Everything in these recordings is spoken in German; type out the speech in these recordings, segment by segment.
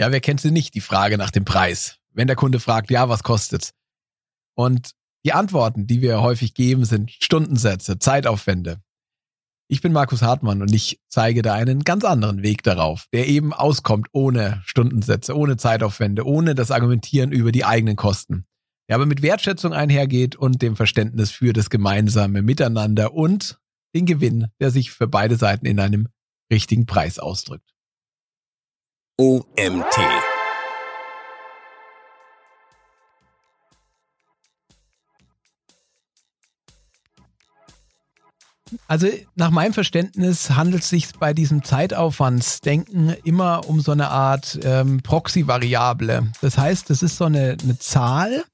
Ja, wer kennt sie nicht, die Frage nach dem Preis? Wenn der Kunde fragt, ja, was kostet's? Und die Antworten, die wir häufig geben, sind Stundensätze, Zeitaufwände. Ich bin Markus Hartmann und ich zeige da einen ganz anderen Weg darauf, der eben auskommt ohne Stundensätze, ohne Zeitaufwände, ohne das Argumentieren über die eigenen Kosten. Der aber mit Wertschätzung einhergeht und dem Verständnis für das gemeinsame Miteinander und den Gewinn, der sich für beide Seiten in einem richtigen Preis ausdrückt. OMT Also nach meinem Verständnis handelt es sich bei diesem Zeitaufwandsdenken immer um so eine Art ähm, Proxy-Variable. Das heißt, das ist so eine, eine Zahl,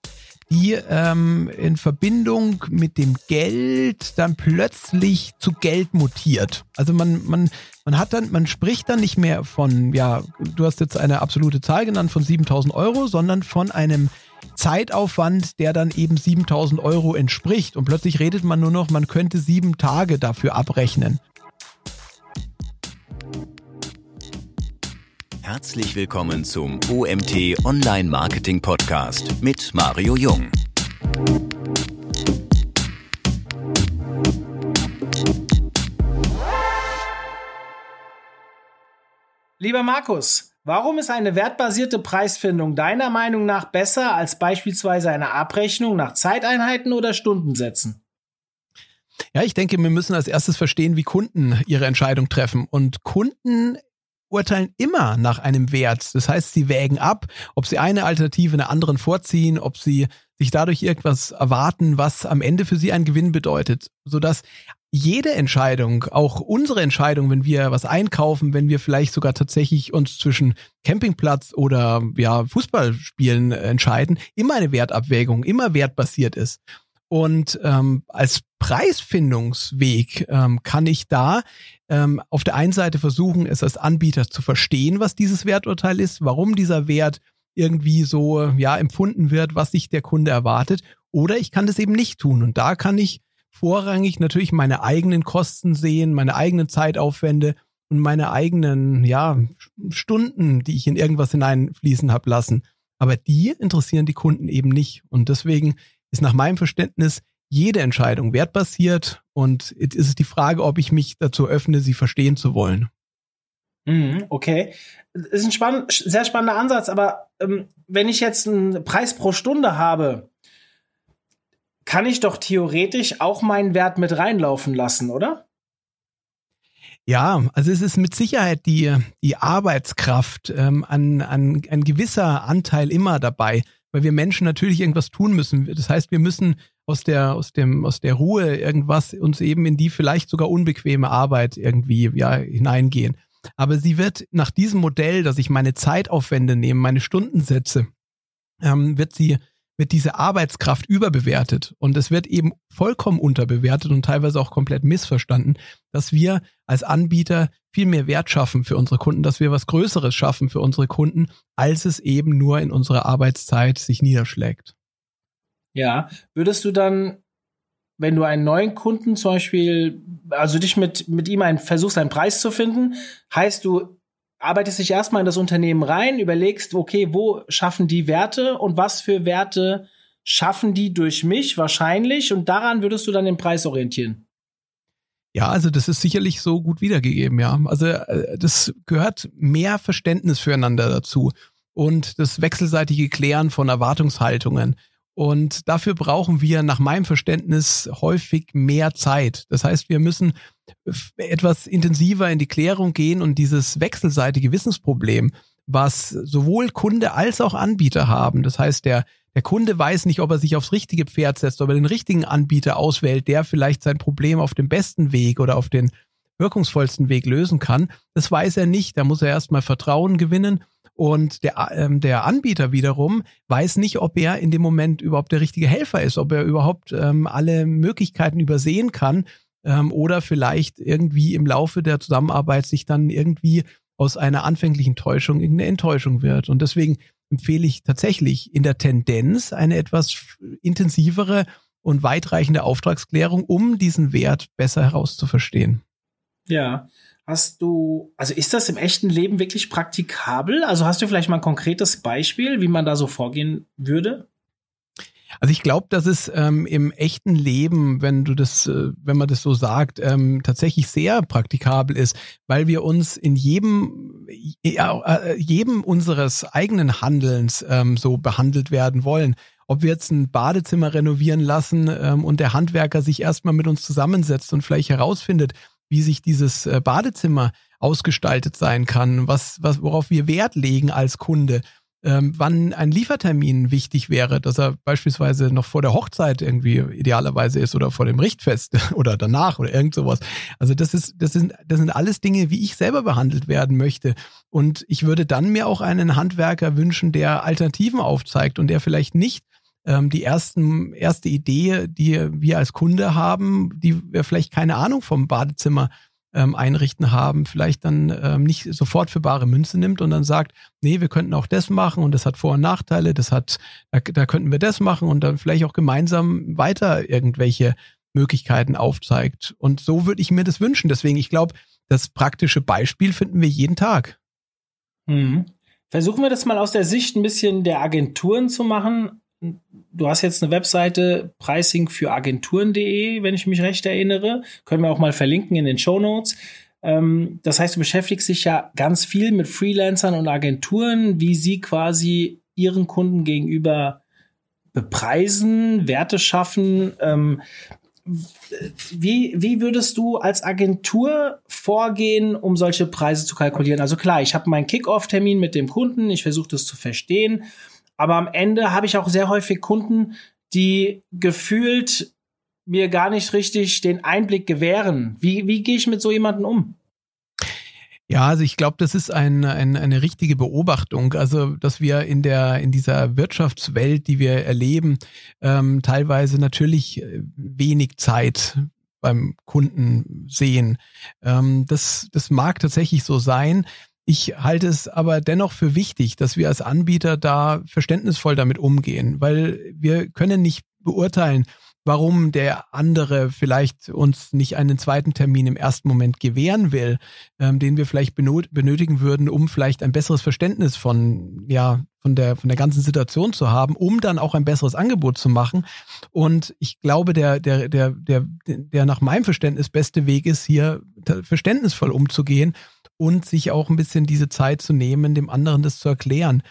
die ähm, in Verbindung mit dem Geld dann plötzlich zu Geld mutiert. Also man, man, man hat dann, man spricht dann nicht mehr von, ja, du hast jetzt eine absolute Zahl genannt von 7000 Euro, sondern von einem Zeitaufwand, der dann eben 7000 Euro entspricht. Und plötzlich redet man nur noch, man könnte sieben Tage dafür abrechnen. Herzlich willkommen zum OMT Online Marketing Podcast mit Mario Jung. Lieber Markus, warum ist eine wertbasierte Preisfindung deiner Meinung nach besser als beispielsweise eine Abrechnung nach Zeiteinheiten oder Stundensätzen? Ja, ich denke, wir müssen als erstes verstehen, wie Kunden ihre Entscheidung treffen. Und Kunden urteilen immer nach einem Wert. Das heißt, sie wägen ab, ob sie eine Alternative einer anderen vorziehen, ob sie sich dadurch irgendwas erwarten, was am Ende für sie einen Gewinn bedeutet, sodass jede Entscheidung, auch unsere Entscheidung, wenn wir was einkaufen, wenn wir vielleicht sogar tatsächlich uns zwischen Campingplatz oder ja Fußballspielen entscheiden, immer eine Wertabwägung, immer wertbasiert ist. Und ähm, als Preisfindungsweg ähm, kann ich da ähm, auf der einen Seite versuchen, es als Anbieter zu verstehen, was dieses Werturteil ist, warum dieser Wert irgendwie so ja empfunden wird, was sich der Kunde erwartet. Oder ich kann das eben nicht tun. Und da kann ich vorrangig natürlich meine eigenen Kosten sehen, meine eigenen Zeitaufwände und meine eigenen ja Stunden, die ich in irgendwas hineinfließen habe lassen. Aber die interessieren die Kunden eben nicht. Und deswegen ist nach meinem Verständnis jede Entscheidung wertbasiert und jetzt ist es die Frage, ob ich mich dazu öffne, sie verstehen zu wollen. Mhm, okay. Ist ein spann sehr spannender Ansatz, aber ähm, wenn ich jetzt einen Preis pro Stunde habe, kann ich doch theoretisch auch meinen Wert mit reinlaufen lassen, oder? Ja, also es ist mit Sicherheit die, die Arbeitskraft ähm, an, an ein gewisser Anteil immer dabei weil wir Menschen natürlich irgendwas tun müssen. Das heißt, wir müssen aus der, aus dem, aus der Ruhe irgendwas uns eben in die vielleicht sogar unbequeme Arbeit irgendwie, ja, hineingehen. Aber sie wird nach diesem Modell, dass ich meine Zeitaufwände nehme, meine Stundensätze, ähm, wird sie wird diese Arbeitskraft überbewertet und es wird eben vollkommen unterbewertet und teilweise auch komplett missverstanden, dass wir als Anbieter viel mehr Wert schaffen für unsere Kunden, dass wir was Größeres schaffen für unsere Kunden, als es eben nur in unserer Arbeitszeit sich niederschlägt. Ja, würdest du dann, wenn du einen neuen Kunden zum Beispiel, also dich mit, mit ihm einen, versuchst, einen Preis zu finden, heißt du, arbeitest dich erstmal in das Unternehmen rein, überlegst, okay, wo schaffen die Werte und was für Werte schaffen die durch mich wahrscheinlich und daran würdest du dann den Preis orientieren. Ja, also das ist sicherlich so gut wiedergegeben, ja. Also äh, das gehört mehr Verständnis füreinander dazu und das wechselseitige Klären von Erwartungshaltungen. Und dafür brauchen wir nach meinem Verständnis häufig mehr Zeit. Das heißt, wir müssen etwas intensiver in die Klärung gehen und dieses wechselseitige Wissensproblem, was sowohl Kunde als auch Anbieter haben. Das heißt, der, der Kunde weiß nicht, ob er sich aufs richtige Pferd setzt, ob er den richtigen Anbieter auswählt, der vielleicht sein Problem auf dem besten Weg oder auf den wirkungsvollsten Weg lösen kann. Das weiß er nicht. Da muss er erstmal Vertrauen gewinnen. Und der, ähm, der Anbieter wiederum weiß nicht, ob er in dem Moment überhaupt der richtige Helfer ist, ob er überhaupt ähm, alle Möglichkeiten übersehen kann ähm, oder vielleicht irgendwie im Laufe der Zusammenarbeit sich dann irgendwie aus einer anfänglichen Täuschung irgendeine Enttäuschung wird. Und deswegen empfehle ich tatsächlich in der Tendenz eine etwas intensivere und weitreichende Auftragsklärung, um diesen Wert besser herauszuverstehen. Ja, Hast du, also ist das im echten Leben wirklich praktikabel? Also hast du vielleicht mal ein konkretes Beispiel, wie man da so vorgehen würde? Also ich glaube, dass es ähm, im echten Leben, wenn du das, äh, wenn man das so sagt, ähm, tatsächlich sehr praktikabel ist, weil wir uns in jedem, ja, äh, jedem unseres eigenen Handelns ähm, so behandelt werden wollen. Ob wir jetzt ein Badezimmer renovieren lassen ähm, und der Handwerker sich erstmal mit uns zusammensetzt und vielleicht herausfindet, wie sich dieses äh, Badezimmer ausgestaltet sein kann, was, was, worauf wir Wert legen als Kunde ähm, wann ein Liefertermin wichtig wäre, dass er beispielsweise noch vor der Hochzeit irgendwie idealerweise ist oder vor dem Richtfest oder danach oder irgend sowas. Also das ist, das sind, das sind alles Dinge, wie ich selber behandelt werden möchte. Und ich würde dann mir auch einen Handwerker wünschen, der Alternativen aufzeigt und der vielleicht nicht ähm, die ersten, erste Idee, die wir als Kunde haben, die wir vielleicht keine Ahnung vom Badezimmer ähm, einrichten haben, vielleicht dann ähm, nicht sofort für bare Münze nimmt und dann sagt, nee, wir könnten auch das machen und das hat Vor- und Nachteile, das hat, da, da könnten wir das machen und dann vielleicht auch gemeinsam weiter irgendwelche Möglichkeiten aufzeigt. Und so würde ich mir das wünschen. Deswegen, ich glaube, das praktische Beispiel finden wir jeden Tag. Mhm. Versuchen wir das mal aus der Sicht ein bisschen der Agenturen zu machen du hast jetzt eine Webseite Pricing für Agenturen.de, wenn ich mich recht erinnere. Können wir auch mal verlinken in den Show Notes. Ähm, das heißt, du beschäftigst dich ja ganz viel mit Freelancern und Agenturen, wie sie quasi ihren Kunden gegenüber bepreisen, Werte schaffen. Ähm, wie, wie würdest du als Agentur vorgehen, um solche Preise zu kalkulieren? Also klar, ich habe meinen Kick-Off-Termin mit dem Kunden, ich versuche das zu verstehen. Aber am Ende habe ich auch sehr häufig Kunden, die gefühlt mir gar nicht richtig den Einblick gewähren. Wie, wie gehe ich mit so jemandem um? Ja, also ich glaube, das ist ein, ein, eine richtige Beobachtung. Also, dass wir in der in dieser Wirtschaftswelt, die wir erleben, ähm, teilweise natürlich äh, wenig Zeit beim Kunden sehen. Ähm, das, das mag tatsächlich so sein. Ich halte es aber dennoch für wichtig, dass wir als Anbieter da verständnisvoll damit umgehen, weil wir können nicht beurteilen, warum der andere vielleicht uns nicht einen zweiten Termin im ersten Moment gewähren will, ähm, den wir vielleicht benötigen würden, um vielleicht ein besseres Verständnis von, ja, von der, von der ganzen Situation zu haben, um dann auch ein besseres Angebot zu machen. Und ich glaube, der, der, der, der, der nach meinem Verständnis beste Weg ist, hier verständnisvoll umzugehen und sich auch ein bisschen diese Zeit zu nehmen, dem anderen das zu erklären.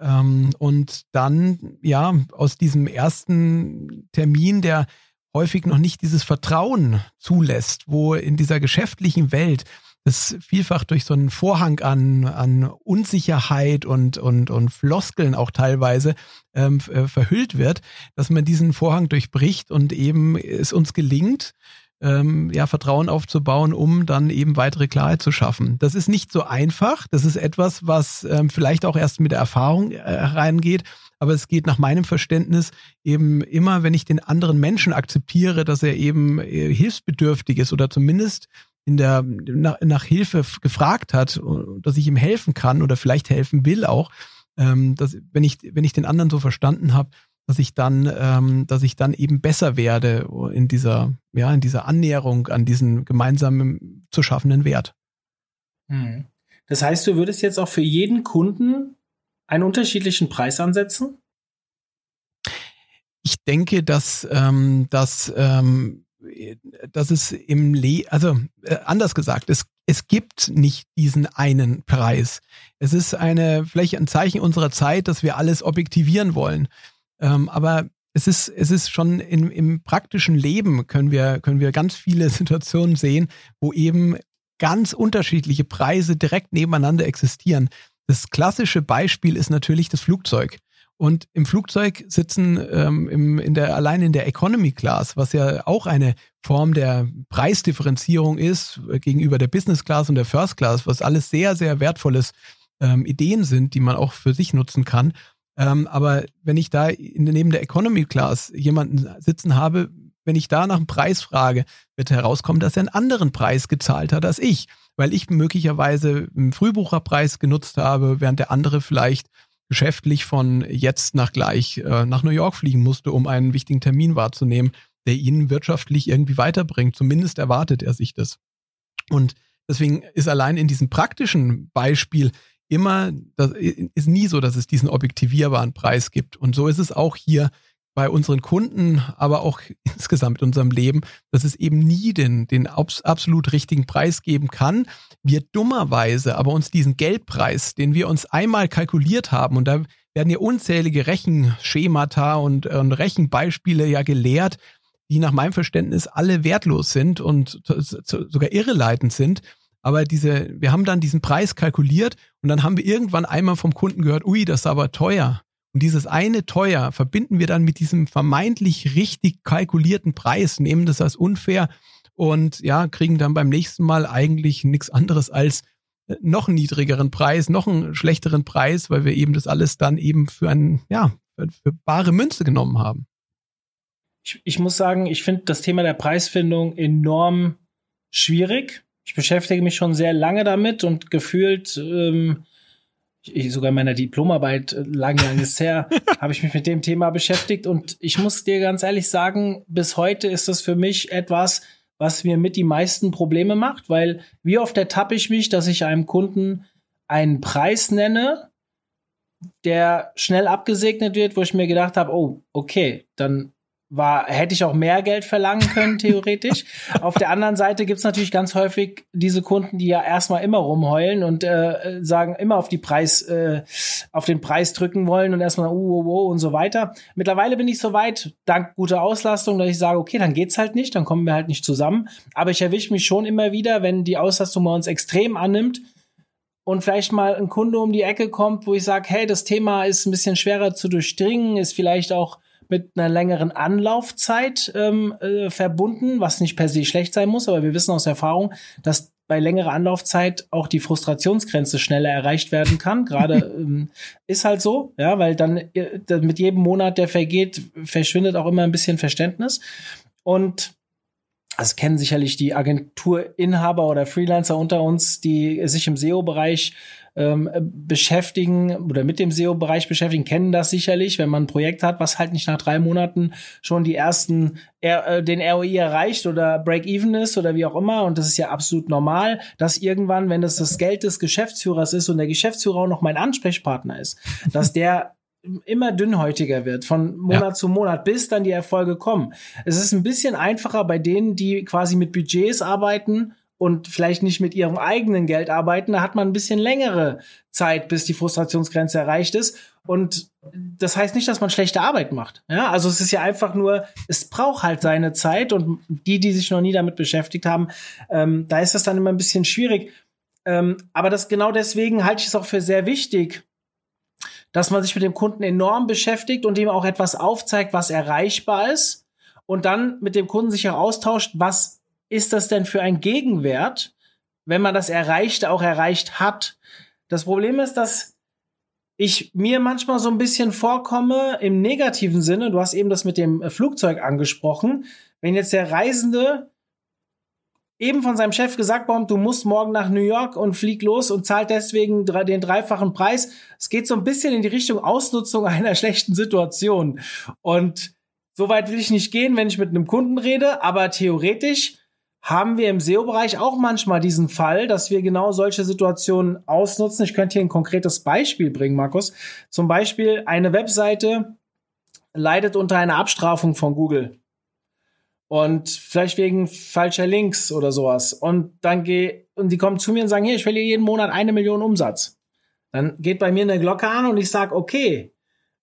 Ähm, und dann, ja, aus diesem ersten Termin, der häufig noch nicht dieses Vertrauen zulässt, wo in dieser geschäftlichen Welt das vielfach durch so einen Vorhang an, an Unsicherheit und, und, und Floskeln auch teilweise ähm, äh, verhüllt wird, dass man diesen Vorhang durchbricht und eben es uns gelingt, ähm, ja, Vertrauen aufzubauen, um dann eben weitere Klarheit zu schaffen. Das ist nicht so einfach. Das ist etwas, was ähm, vielleicht auch erst mit der Erfahrung äh, reingeht. Aber es geht nach meinem Verständnis eben immer, wenn ich den anderen Menschen akzeptiere, dass er eben äh, hilfsbedürftig ist oder zumindest in der, nach, nach Hilfe gefragt hat, dass ich ihm helfen kann oder vielleicht helfen will auch, ähm, dass, wenn ich, wenn ich den anderen so verstanden habe, dass ich dann, ähm, dass ich dann eben besser werde in dieser, ja, in dieser Annäherung an diesen gemeinsamen zu schaffenden Wert. Hm. Das heißt, du würdest jetzt auch für jeden Kunden einen unterschiedlichen Preis ansetzen? Ich denke, dass, ähm, dass, ähm, dass es im Le also äh, anders gesagt, es, es gibt nicht diesen einen Preis. Es ist eine, vielleicht ein Zeichen unserer Zeit, dass wir alles objektivieren wollen. Ähm, aber es ist, es ist schon in, im praktischen Leben können wir, können wir ganz viele Situationen sehen, wo eben ganz unterschiedliche Preise direkt nebeneinander existieren. Das klassische Beispiel ist natürlich das Flugzeug. Und im Flugzeug sitzen ähm, im, in der, allein in der Economy Class, was ja auch eine Form der Preisdifferenzierung ist äh, gegenüber der Business Class und der First Class, was alles sehr, sehr wertvolles ähm, Ideen sind, die man auch für sich nutzen kann. Ähm, aber wenn ich da in, neben der Economy Class jemanden sitzen habe, wenn ich da nach dem Preis frage, wird herauskommen, dass er einen anderen Preis gezahlt hat als ich, weil ich möglicherweise einen Frühbucherpreis genutzt habe, während der andere vielleicht geschäftlich von jetzt nach gleich äh, nach New York fliegen musste, um einen wichtigen Termin wahrzunehmen, der ihn wirtschaftlich irgendwie weiterbringt. Zumindest erwartet er sich das. Und Deswegen ist allein in diesem praktischen Beispiel immer, das ist nie so, dass es diesen objektivierbaren Preis gibt. Und so ist es auch hier bei unseren Kunden, aber auch insgesamt in unserem Leben, dass es eben nie den, den absolut richtigen Preis geben kann. Wir dummerweise aber uns diesen Geldpreis, den wir uns einmal kalkuliert haben, und da werden ja unzählige Rechenschemata und, und Rechenbeispiele ja gelehrt, die nach meinem Verständnis alle wertlos sind und sogar irreleitend sind. Aber diese, wir haben dann diesen Preis kalkuliert und dann haben wir irgendwann einmal vom Kunden gehört, ui, das ist aber teuer. Und dieses eine teuer verbinden wir dann mit diesem vermeintlich richtig kalkulierten Preis, nehmen das als unfair und ja, kriegen dann beim nächsten Mal eigentlich nichts anderes als äh, noch einen niedrigeren Preis, noch einen schlechteren Preis, weil wir eben das alles dann eben für ein, ja, für, für bare Münze genommen haben. Ich, ich muss sagen, ich finde das Thema der Preisfindung enorm schwierig. Ich beschäftige mich schon sehr lange damit und gefühlt ähm, ich, sogar in meiner Diplomarbeit äh, lang, lang ist her, habe ich mich mit dem Thema beschäftigt. Und ich muss dir ganz ehrlich sagen, bis heute ist das für mich etwas, was mir mit die meisten Probleme macht, weil wie oft ertappe ich mich, dass ich einem Kunden einen Preis nenne, der schnell abgesegnet wird, wo ich mir gedacht habe, oh, okay, dann war, hätte ich auch mehr Geld verlangen können, theoretisch. Auf der anderen Seite gibt's natürlich ganz häufig diese Kunden, die ja erstmal immer rumheulen und äh, sagen, immer auf die Preis, äh, auf den Preis drücken wollen und erstmal uh, uh, uh, und so weiter. Mittlerweile bin ich so weit, dank guter Auslastung, dass ich sage, okay, dann geht's halt nicht, dann kommen wir halt nicht zusammen. Aber ich erwische mich schon immer wieder, wenn die Auslastung bei uns extrem annimmt, und vielleicht mal ein Kunde um die Ecke kommt, wo ich sage, hey, das Thema ist ein bisschen schwerer zu durchdringen, ist vielleicht auch mit einer längeren Anlaufzeit ähm, äh, verbunden, was nicht per se schlecht sein muss, aber wir wissen aus Erfahrung, dass bei längerer Anlaufzeit auch die Frustrationsgrenze schneller erreicht werden kann. Gerade ähm, ist halt so, ja, weil dann äh, mit jedem Monat, der vergeht, verschwindet auch immer ein bisschen Verständnis. Und das kennen sicherlich die Agenturinhaber oder Freelancer unter uns, die sich im SEO-Bereich ähm, beschäftigen oder mit dem SEO-Bereich beschäftigen, kennen das sicherlich, wenn man ein Projekt hat, was halt nicht nach drei Monaten schon die ersten äh, den ROI erreicht oder Break-Even ist oder wie auch immer. Und das ist ja absolut normal, dass irgendwann, wenn das das Geld des Geschäftsführers ist und der Geschäftsführer auch noch mein Ansprechpartner ist, dass der immer dünnhäutiger wird von Monat ja. zu Monat, bis dann die Erfolge kommen. Es ist ein bisschen einfacher bei denen, die quasi mit Budgets arbeiten und vielleicht nicht mit ihrem eigenen Geld arbeiten, da hat man ein bisschen längere Zeit, bis die Frustrationsgrenze erreicht ist. Und das heißt nicht, dass man schlechte Arbeit macht. Ja, also es ist ja einfach nur, es braucht halt seine Zeit und die, die sich noch nie damit beschäftigt haben, ähm, da ist das dann immer ein bisschen schwierig. Ähm, aber das genau deswegen halte ich es auch für sehr wichtig, dass man sich mit dem Kunden enorm beschäftigt und ihm auch etwas aufzeigt, was erreichbar ist und dann mit dem Kunden sich auch austauscht, was ist das denn für ein Gegenwert, wenn man das Erreichte auch erreicht hat? Das Problem ist, dass ich mir manchmal so ein bisschen vorkomme im negativen Sinne. Du hast eben das mit dem Flugzeug angesprochen. Wenn jetzt der Reisende eben von seinem Chef gesagt bekommt, du musst morgen nach New York und flieg los und zahlt deswegen den dreifachen Preis. Es geht so ein bisschen in die Richtung Ausnutzung einer schlechten Situation. Und so weit will ich nicht gehen, wenn ich mit einem Kunden rede, aber theoretisch haben wir im SEO-Bereich auch manchmal diesen Fall, dass wir genau solche Situationen ausnutzen. Ich könnte hier ein konkretes Beispiel bringen, Markus. Zum Beispiel eine Webseite leidet unter einer Abstrafung von Google. Und vielleicht wegen falscher Links oder sowas. Und dann geh, und die kommen zu mir und sagen, hier, ich verliere jeden Monat eine Million Umsatz. Dann geht bei mir eine Glocke an und ich sage, okay,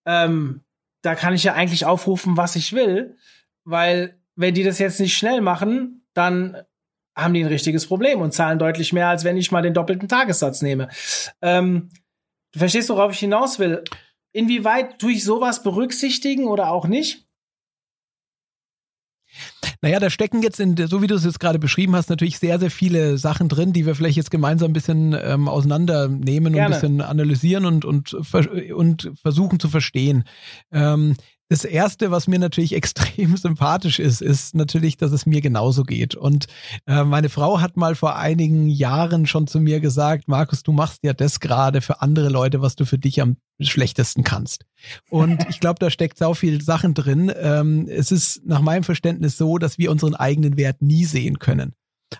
ähm, da kann ich ja eigentlich aufrufen, was ich will, weil wenn die das jetzt nicht schnell machen, dann haben die ein richtiges Problem und zahlen deutlich mehr, als wenn ich mal den doppelten Tagessatz nehme. Ähm, du verstehst, worauf ich hinaus will. Inwieweit tue ich sowas berücksichtigen oder auch nicht? Naja, da stecken jetzt, in, so wie du es jetzt gerade beschrieben hast, natürlich sehr, sehr viele Sachen drin, die wir vielleicht jetzt gemeinsam ein bisschen ähm, auseinandernehmen Gerne. und ein bisschen analysieren und, und, und versuchen zu verstehen. Ähm, das erste, was mir natürlich extrem sympathisch ist, ist natürlich, dass es mir genauso geht. Und äh, meine Frau hat mal vor einigen Jahren schon zu mir gesagt, Markus, du machst ja das gerade für andere Leute, was du für dich am schlechtesten kannst. Und ich glaube, da steckt so viel Sachen drin. Ähm, es ist nach meinem Verständnis so, dass wir unseren eigenen Wert nie sehen können.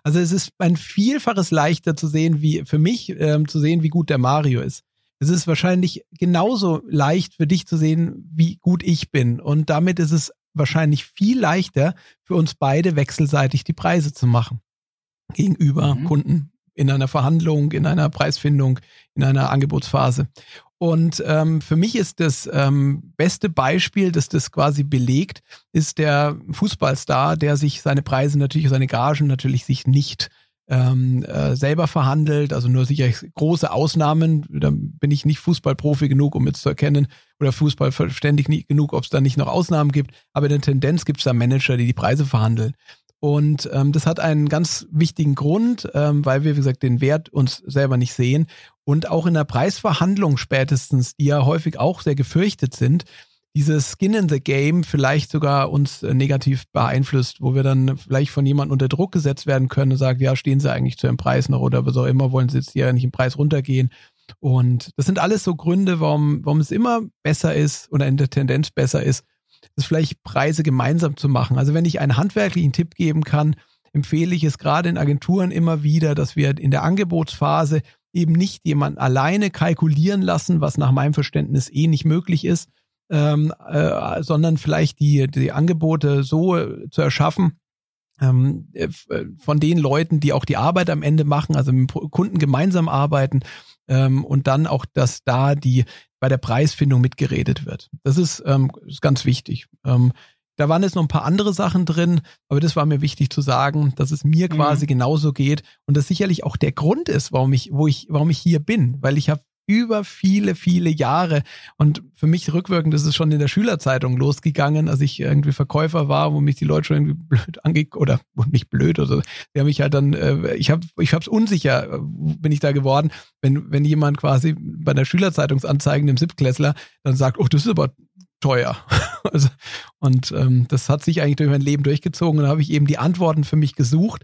Also es ist ein Vielfaches leichter zu sehen, wie für mich ähm, zu sehen, wie gut der Mario ist. Es ist wahrscheinlich genauso leicht für dich zu sehen, wie gut ich bin. Und damit ist es wahrscheinlich viel leichter für uns beide wechselseitig die Preise zu machen gegenüber mhm. Kunden in einer Verhandlung, in einer Preisfindung, in einer Angebotsphase. Und ähm, für mich ist das ähm, beste Beispiel, das das quasi belegt, ist der Fußballstar, der sich seine Preise natürlich, seine Gagen natürlich sich nicht ähm, äh, selber verhandelt, also nur sicher große Ausnahmen. Da bin ich nicht Fußballprofi genug, um jetzt zu erkennen, oder Fußballverständig genug, ob es da nicht noch Ausnahmen gibt. Aber in der Tendenz gibt es da Manager, die die Preise verhandeln. Und ähm, das hat einen ganz wichtigen Grund, ähm, weil wir, wie gesagt, den Wert uns selber nicht sehen. Und auch in der Preisverhandlung spätestens, die ja häufig auch sehr gefürchtet sind, dieses Skin in the Game vielleicht sogar uns äh, negativ beeinflusst, wo wir dann vielleicht von jemandem unter Druck gesetzt werden können und sagen, ja, stehen Sie eigentlich zu dem Preis noch oder was auch immer, wollen Sie jetzt hier nicht im Preis runtergehen. Und das sind alles so Gründe, warum, warum es immer besser ist oder in der Tendenz besser ist, ist vielleicht Preise gemeinsam zu machen. Also wenn ich einen handwerklichen Tipp geben kann, empfehle ich es gerade in Agenturen immer wieder, dass wir in der Angebotsphase eben nicht jemanden alleine kalkulieren lassen, was nach meinem Verständnis eh nicht möglich ist, ähm, äh, sondern vielleicht die, die Angebote so zu erschaffen, ähm, äh, von den Leuten, die auch die Arbeit am Ende machen, also mit dem Kunden gemeinsam arbeiten ähm, und dann auch, dass da die bei der Preisfindung mitgeredet wird. Das ist, ähm, ist ganz wichtig. Ähm, da waren jetzt noch ein paar andere Sachen drin, aber das war mir wichtig zu sagen, dass es mir quasi mhm. genauso geht und das sicherlich auch der Grund ist, warum ich, wo ich, warum ich hier bin, weil ich habe über viele, viele Jahre. Und für mich rückwirkend ist es schon in der Schülerzeitung losgegangen, als ich irgendwie Verkäufer war, wo mich die Leute schon irgendwie blöd ange oder nicht blöd oder so. Die haben mich halt dann, äh, ich habe ich hab's unsicher, äh, bin ich da geworden, wenn, wenn jemand quasi bei der Schülerzeitungsanzeigen dem Siebtklässler dann sagt, oh, das ist aber teuer. also, und ähm, das hat sich eigentlich durch mein Leben durchgezogen und da habe ich eben die Antworten für mich gesucht.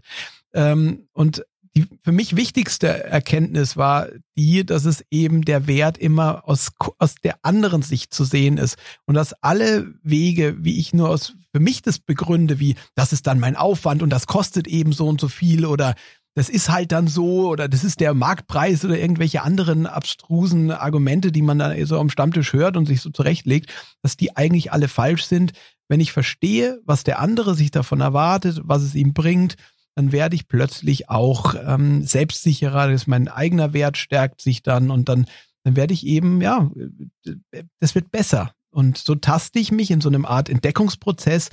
Ähm, und die für mich wichtigste Erkenntnis war die, dass es eben der Wert immer aus, aus der anderen Sicht zu sehen ist und dass alle Wege, wie ich nur aus für mich das begründe, wie das ist dann mein Aufwand und das kostet eben so und so viel oder das ist halt dann so oder das ist der Marktpreis oder irgendwelche anderen abstrusen Argumente, die man dann so am Stammtisch hört und sich so zurechtlegt, dass die eigentlich alle falsch sind. Wenn ich verstehe, was der andere sich davon erwartet, was es ihm bringt, dann werde ich plötzlich auch ähm, selbstsicherer, das ist mein eigener Wert stärkt sich dann und dann, dann werde ich eben, ja, das wird besser. Und so taste ich mich in so einem Art Entdeckungsprozess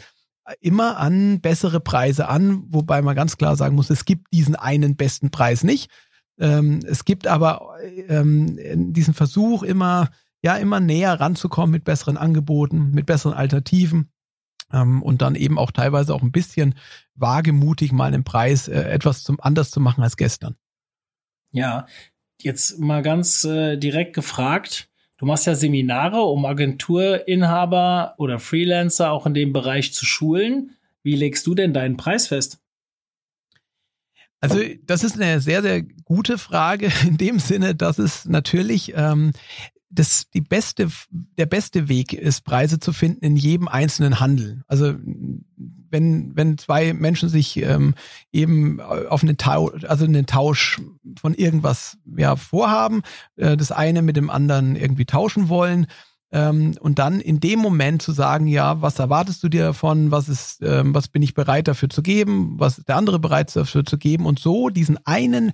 immer an bessere Preise an, wobei man ganz klar sagen muss, es gibt diesen einen besten Preis nicht. Ähm, es gibt aber ähm, diesen Versuch immer, ja, immer näher ranzukommen mit besseren Angeboten, mit besseren Alternativen ähm, und dann eben auch teilweise auch ein bisschen wagemutig mal einen Preis äh, etwas zum anders zu machen als gestern. Ja, jetzt mal ganz äh, direkt gefragt. Du machst ja Seminare, um Agenturinhaber oder Freelancer auch in dem Bereich zu schulen. Wie legst du denn deinen Preis fest? Also das ist eine sehr, sehr gute Frage in dem Sinne, dass es natürlich ähm, das die beste, der beste Weg ist, Preise zu finden in jedem einzelnen Handel. Also wenn, wenn zwei Menschen sich ähm, eben auf einen Tausch, also einen Tausch von irgendwas ja, vorhaben, äh, das eine mit dem anderen irgendwie tauschen wollen, ähm, und dann in dem Moment zu sagen, ja, was erwartest du dir davon, was ist, ähm, was bin ich bereit dafür zu geben, was ist der andere bereit dafür zu geben? Und so diesen einen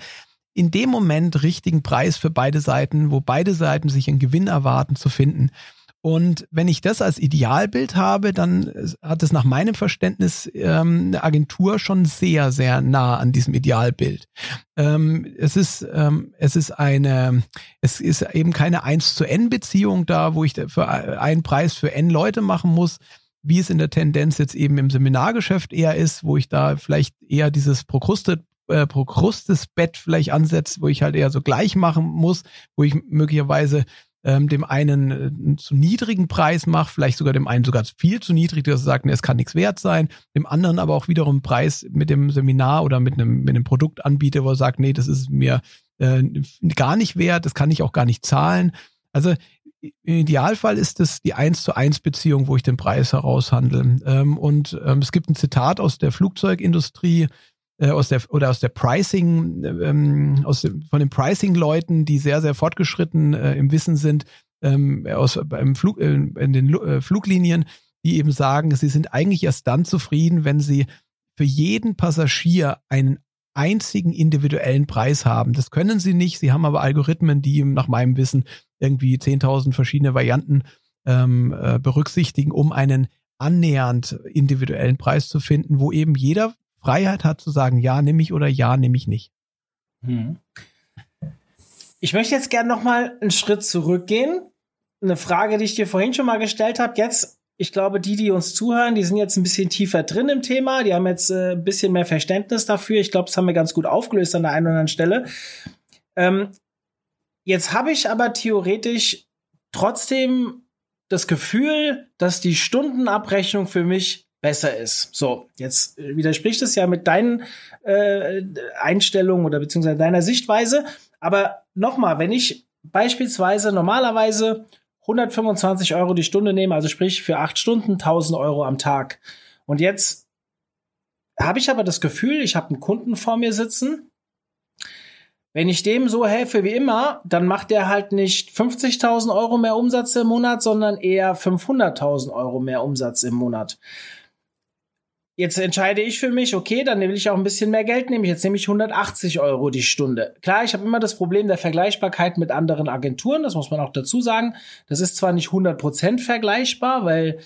in dem Moment richtigen Preis für beide Seiten, wo beide Seiten sich einen Gewinn erwarten, zu finden. Und wenn ich das als Idealbild habe, dann hat es nach meinem Verständnis ähm, eine Agentur schon sehr, sehr nah an diesem Idealbild. Ähm, es ist, ähm, es ist eine, es ist eben keine 1 zu N Beziehung da, wo ich für einen Preis für N Leute machen muss, wie es in der Tendenz jetzt eben im Seminargeschäft eher ist, wo ich da vielleicht eher dieses Prokrustet äh, Prokrustes-Bett vielleicht ansetzt, wo ich halt eher so gleich machen muss, wo ich möglicherweise ähm, dem einen äh, zu niedrigen Preis mache, vielleicht sogar dem einen sogar viel zu niedrig, dass er sagt, nee, es kann nichts wert sein, dem anderen aber auch wiederum Preis mit dem Seminar oder mit einem, mit einem Produkt anbiete, wo er sagt, nee, das ist mir äh, gar nicht wert, das kann ich auch gar nicht zahlen. Also im Idealfall ist es die 1 zu 1 Beziehung, wo ich den Preis heraushandle. Ähm, und ähm, es gibt ein Zitat aus der Flugzeugindustrie, äh, aus der oder aus der Pricing, ähm, aus dem, von den Pricing-Leuten, die sehr, sehr fortgeschritten äh, im Wissen sind, ähm, aus beim Flug, äh, in den äh, Fluglinien, die eben sagen, sie sind eigentlich erst dann zufrieden, wenn sie für jeden Passagier einen einzigen individuellen Preis haben. Das können sie nicht. Sie haben aber Algorithmen, die nach meinem Wissen irgendwie 10.000 verschiedene Varianten ähm, äh, berücksichtigen, um einen annähernd individuellen Preis zu finden, wo eben jeder Freiheit hat zu sagen, ja, nehme ich oder ja, nehme ich nicht. Hm. Ich möchte jetzt gerne noch mal einen Schritt zurückgehen. Eine Frage, die ich dir vorhin schon mal gestellt habe. Jetzt, ich glaube, die, die uns zuhören, die sind jetzt ein bisschen tiefer drin im Thema. Die haben jetzt äh, ein bisschen mehr Verständnis dafür. Ich glaube, das haben wir ganz gut aufgelöst an der einen oder anderen Stelle. Ähm, jetzt habe ich aber theoretisch trotzdem das Gefühl, dass die Stundenabrechnung für mich besser ist. So, jetzt widerspricht es ja mit deinen äh, Einstellungen oder beziehungsweise deiner Sichtweise. Aber nochmal, wenn ich beispielsweise normalerweise 125 Euro die Stunde nehme, also sprich für acht Stunden 1000 Euro am Tag. Und jetzt habe ich aber das Gefühl, ich habe einen Kunden vor mir sitzen. Wenn ich dem so helfe wie immer, dann macht der halt nicht 50.000 Euro mehr Umsatz im Monat, sondern eher 500.000 Euro mehr Umsatz im Monat. Jetzt entscheide ich für mich, okay, dann will ich auch ein bisschen mehr Geld nehmen. Jetzt nehme ich 180 Euro die Stunde. Klar, ich habe immer das Problem der Vergleichbarkeit mit anderen Agenturen, das muss man auch dazu sagen. Das ist zwar nicht 100% vergleichbar, weil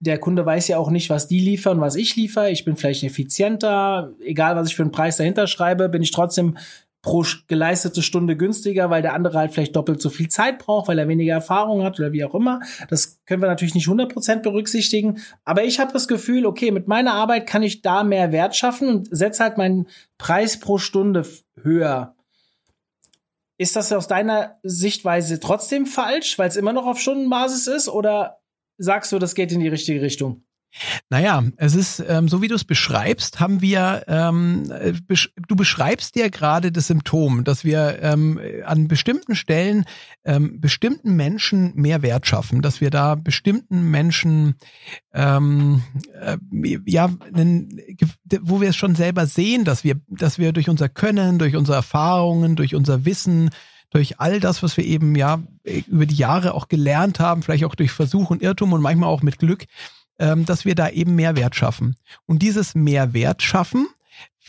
der Kunde weiß ja auch nicht, was die liefern, was ich liefere. Ich bin vielleicht effizienter. Egal, was ich für einen Preis dahinter schreibe, bin ich trotzdem pro geleistete Stunde günstiger, weil der andere halt vielleicht doppelt so viel Zeit braucht, weil er weniger Erfahrung hat oder wie auch immer. Das können wir natürlich nicht 100% berücksichtigen. Aber ich habe das Gefühl, okay, mit meiner Arbeit kann ich da mehr Wert schaffen und setze halt meinen Preis pro Stunde höher. Ist das aus deiner Sichtweise trotzdem falsch, weil es immer noch auf Stundenbasis ist? Oder sagst du, das geht in die richtige Richtung? Naja, es ist, ähm, so wie du es beschreibst, haben wir, ähm, besch du beschreibst ja gerade das Symptom, dass wir ähm, an bestimmten Stellen ähm, bestimmten Menschen mehr Wert schaffen, dass wir da bestimmten Menschen, ähm, äh, ja, einen, wo wir es schon selber sehen, dass wir, dass wir durch unser Können, durch unsere Erfahrungen, durch unser Wissen, durch all das, was wir eben ja über die Jahre auch gelernt haben, vielleicht auch durch Versuch und Irrtum und manchmal auch mit Glück, ähm, dass wir da eben Mehrwert schaffen. Und dieses Mehrwert schaffen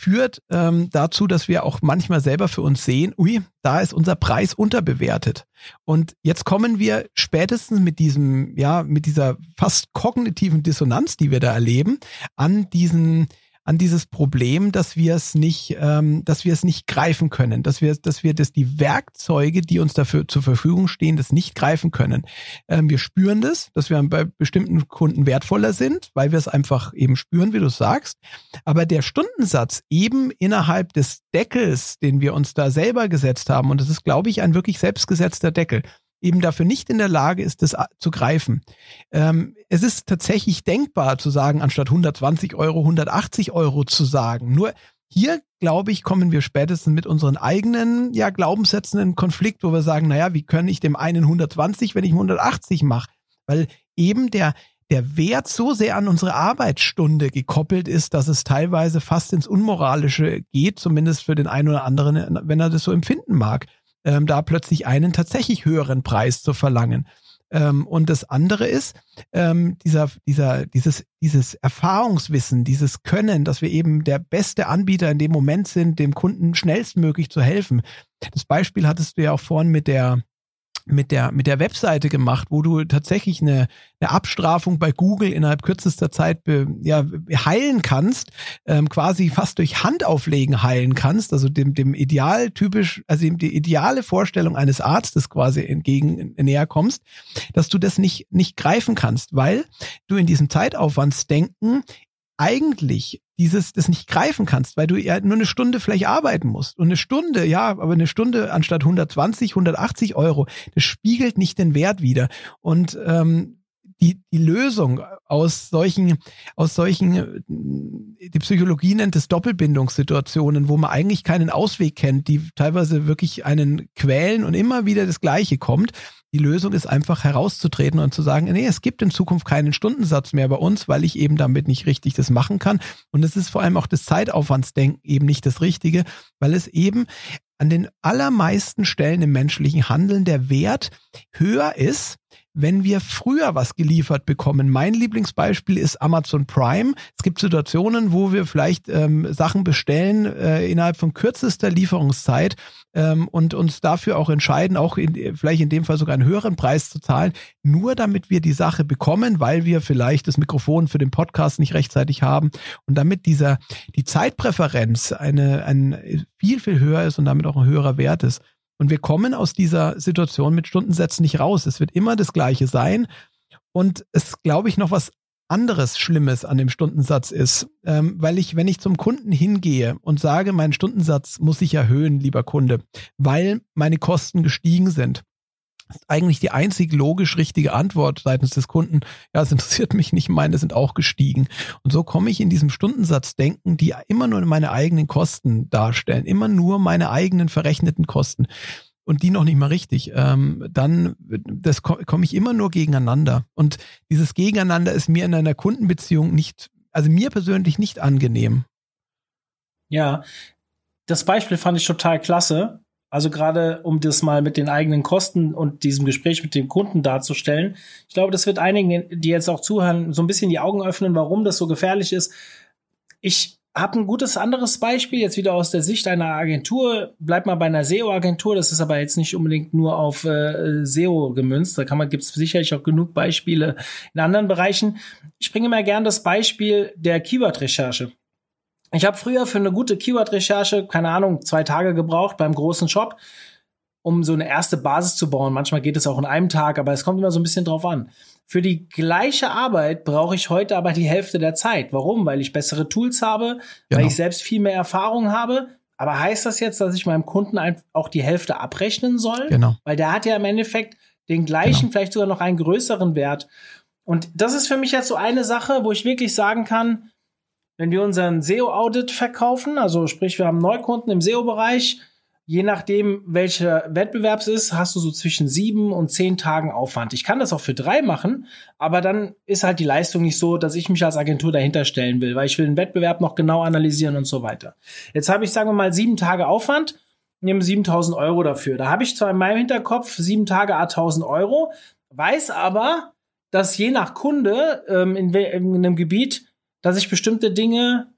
führt ähm, dazu, dass wir auch manchmal selber für uns sehen, ui, da ist unser Preis unterbewertet. Und jetzt kommen wir spätestens mit diesem, ja, mit dieser fast kognitiven Dissonanz, die wir da erleben, an diesen an dieses Problem, dass wir es nicht, ähm, dass wir es nicht greifen können, dass wir, dass wir das die Werkzeuge, die uns dafür zur Verfügung stehen, das nicht greifen können. Ähm, wir spüren das, dass wir bei bestimmten Kunden wertvoller sind, weil wir es einfach eben spüren, wie du sagst. Aber der Stundensatz eben innerhalb des Deckels, den wir uns da selber gesetzt haben, und das ist, glaube ich, ein wirklich selbstgesetzter Deckel, eben dafür nicht in der Lage ist, das zu greifen. Ähm, es ist tatsächlich denkbar zu sagen, anstatt 120 Euro 180 Euro zu sagen. Nur hier, glaube ich, kommen wir spätestens mit unseren eigenen ja, Glaubenssätzen in Konflikt, wo wir sagen, naja, wie kann ich dem einen 120, wenn ich 180 mache? Weil eben der, der Wert so sehr an unsere Arbeitsstunde gekoppelt ist, dass es teilweise fast ins Unmoralische geht, zumindest für den einen oder anderen, wenn er das so empfinden mag ähm, da plötzlich einen tatsächlich höheren Preis zu verlangen. Ähm, und das andere ist, ähm, dieser, dieser, dieses, dieses Erfahrungswissen, dieses Können, dass wir eben der beste Anbieter in dem Moment sind, dem Kunden schnellstmöglich zu helfen. Das Beispiel hattest du ja auch vorhin mit der, mit der, mit der Webseite gemacht, wo du tatsächlich eine, eine Abstrafung bei Google innerhalb kürzester Zeit be, ja, heilen kannst, ähm, quasi fast durch Handauflegen heilen kannst, also dem, dem Ideal typisch, also dem, die ideale Vorstellung eines Arztes quasi entgegen näher kommst, dass du das nicht, nicht greifen kannst, weil du in diesem Zeitaufwandsdenken eigentlich dieses das nicht greifen kannst, weil du ja nur eine Stunde vielleicht arbeiten musst. Und eine Stunde, ja, aber eine Stunde anstatt 120, 180 Euro, das spiegelt nicht den Wert wider. Und ähm, die, die Lösung aus solchen, aus solchen, die Psychologie nennt es Doppelbindungssituationen, wo man eigentlich keinen Ausweg kennt, die teilweise wirklich einen quälen und immer wieder das Gleiche kommt, Die Lösung ist einfach herauszutreten und zu sagen, nee, es gibt in Zukunft keinen Stundensatz mehr bei uns, weil ich eben damit nicht richtig das machen kann. Und es ist vor allem auch das Zeitaufwandsdenken eben nicht das Richtige, weil es eben an den allermeisten Stellen im menschlichen Handeln der Wert höher ist, wenn wir früher was geliefert bekommen. Mein Lieblingsbeispiel ist Amazon Prime. Es gibt Situationen, wo wir vielleicht ähm, Sachen bestellen äh, innerhalb von kürzester Lieferungszeit ähm, und uns dafür auch entscheiden, auch in, vielleicht in dem Fall sogar einen höheren Preis zu zahlen, nur damit wir die Sache bekommen, weil wir vielleicht das Mikrofon für den Podcast nicht rechtzeitig haben und damit dieser die Zeitpräferenz eine ein viel viel höher ist und damit auch ein höherer Wert ist. Und wir kommen aus dieser Situation mit Stundensätzen nicht raus. Es wird immer das Gleiche sein. Und es, glaube ich, noch was anderes Schlimmes an dem Stundensatz ist, ähm, weil ich, wenn ich zum Kunden hingehe und sage, mein Stundensatz muss ich erhöhen, lieber Kunde, weil meine Kosten gestiegen sind, ist eigentlich die einzig logisch richtige Antwort seitens des Kunden. Ja, es interessiert mich nicht, meine sind auch gestiegen. Und so komme ich in diesem Stundensatz-Denken, die immer nur meine eigenen Kosten darstellen, immer nur meine eigenen verrechneten Kosten und die noch nicht mal richtig, ähm, dann das komme ich immer nur gegeneinander. Und dieses Gegeneinander ist mir in einer Kundenbeziehung nicht, also mir persönlich nicht angenehm. Ja, das Beispiel fand ich total klasse, also gerade um das mal mit den eigenen Kosten und diesem Gespräch mit dem Kunden darzustellen. Ich glaube, das wird einigen, die jetzt auch zuhören, so ein bisschen die Augen öffnen, warum das so gefährlich ist. Ich habe ein gutes anderes Beispiel, jetzt wieder aus der Sicht einer Agentur. Bleib mal bei einer SEO-Agentur, das ist aber jetzt nicht unbedingt nur auf äh, SEO gemünzt. Da kann man, gibt es sicherlich auch genug Beispiele in anderen Bereichen. Ich bringe mal gern das Beispiel der Keyword-Recherche. Ich habe früher für eine gute Keyword-Recherche, keine Ahnung, zwei Tage gebraucht beim großen Shop, um so eine erste Basis zu bauen. Manchmal geht es auch in einem Tag, aber es kommt immer so ein bisschen drauf an. Für die gleiche Arbeit brauche ich heute aber die Hälfte der Zeit. Warum? Weil ich bessere Tools habe, genau. weil ich selbst viel mehr Erfahrung habe. Aber heißt das jetzt, dass ich meinem Kunden auch die Hälfte abrechnen soll? Genau. Weil der hat ja im Endeffekt den gleichen, genau. vielleicht sogar noch einen größeren Wert. Und das ist für mich jetzt so eine Sache, wo ich wirklich sagen kann, wenn wir unseren SEO-Audit verkaufen, also sprich, wir haben Neukunden im SEO-Bereich, je nachdem, welcher Wettbewerb es ist, hast du so zwischen sieben und zehn Tagen Aufwand. Ich kann das auch für drei machen, aber dann ist halt die Leistung nicht so, dass ich mich als Agentur dahinter stellen will, weil ich will den Wettbewerb noch genau analysieren und so weiter. Jetzt habe ich, sagen wir mal, sieben Tage Aufwand, nehme 7000 Euro dafür. Da habe ich zwar in meinem Hinterkopf sieben Tage a 1000 Euro, weiß aber, dass je nach Kunde ähm, in, in einem Gebiet dass ich bestimmte Dinge,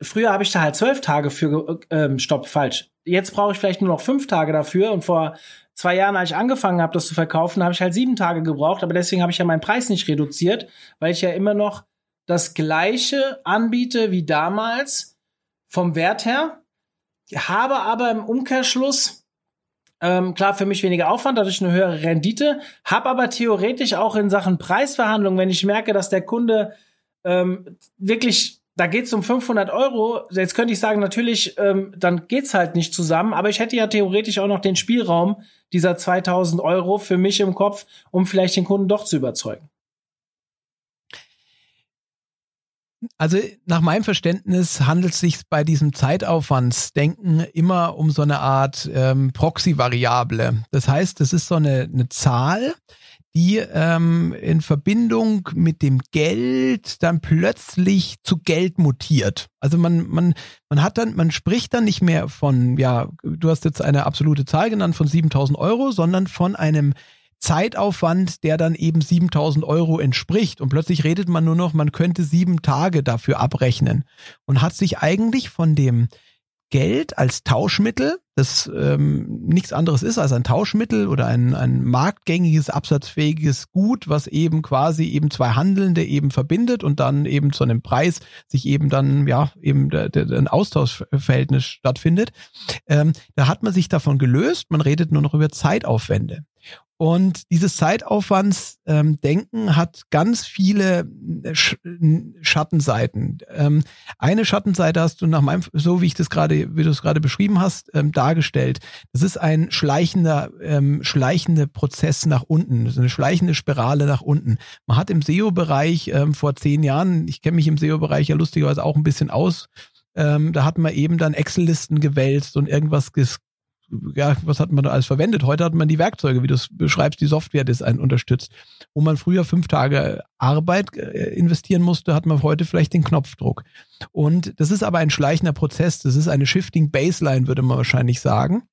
früher habe ich da halt zwölf Tage für, ähm, stopp, falsch. Jetzt brauche ich vielleicht nur noch fünf Tage dafür und vor zwei Jahren, als ich angefangen habe, das zu verkaufen, habe ich halt sieben Tage gebraucht, aber deswegen habe ich ja meinen Preis nicht reduziert, weil ich ja immer noch das gleiche anbiete wie damals vom Wert her, habe aber im Umkehrschluss ähm, klar für mich weniger Aufwand, dadurch eine höhere Rendite, habe aber theoretisch auch in Sachen Preisverhandlung, wenn ich merke, dass der Kunde ähm, wirklich, da geht's um 500 Euro. Jetzt könnte ich sagen, natürlich, ähm, dann geht's halt nicht zusammen. Aber ich hätte ja theoretisch auch noch den Spielraum dieser 2000 Euro für mich im Kopf, um vielleicht den Kunden doch zu überzeugen. Also nach meinem Verständnis handelt es sich bei diesem Zeitaufwandsdenken immer um so eine Art ähm, Proxy-Variable. Das heißt, es ist so eine, eine Zahl, die ähm, in Verbindung mit dem Geld dann plötzlich zu Geld mutiert. Also man, man, man hat dann, man spricht dann nicht mehr von, ja, du hast jetzt eine absolute Zahl genannt von 7000 Euro, sondern von einem Zeitaufwand, der dann eben 7000 Euro entspricht. Und plötzlich redet man nur noch, man könnte sieben Tage dafür abrechnen und hat sich eigentlich von dem Geld als Tauschmittel, das ähm, nichts anderes ist als ein Tauschmittel oder ein, ein marktgängiges, absatzfähiges Gut, was eben quasi eben zwei Handelnde eben verbindet und dann eben zu einem Preis sich eben dann, ja, eben der, der, ein Austauschverhältnis stattfindet. Ähm, da hat man sich davon gelöst, man redet nur noch über Zeitaufwände. Und dieses Zeitaufwandsdenken ähm, hat ganz viele äh, Sch Schattenseiten. Ähm, eine Schattenseite hast du nach meinem, so wie ich das gerade, wie du es gerade beschrieben hast, ähm, dargestellt. Das ist ein schleichender, ähm, schleichender Prozess nach unten, das ist eine schleichende Spirale nach unten. Man hat im SEO-Bereich ähm, vor zehn Jahren, ich kenne mich im SEO-Bereich ja lustigerweise auch ein bisschen aus, ähm, da hat man eben dann Excel-Listen gewälzt und irgendwas ja, was hat man da alles verwendet? Heute hat man die Werkzeuge, wie du es beschreibst, die Software, das einen unterstützt. Wo man früher fünf Tage Arbeit äh, investieren musste, hat man heute vielleicht den Knopfdruck. Und das ist aber ein schleichender Prozess. Das ist eine Shifting Baseline, würde man wahrscheinlich sagen.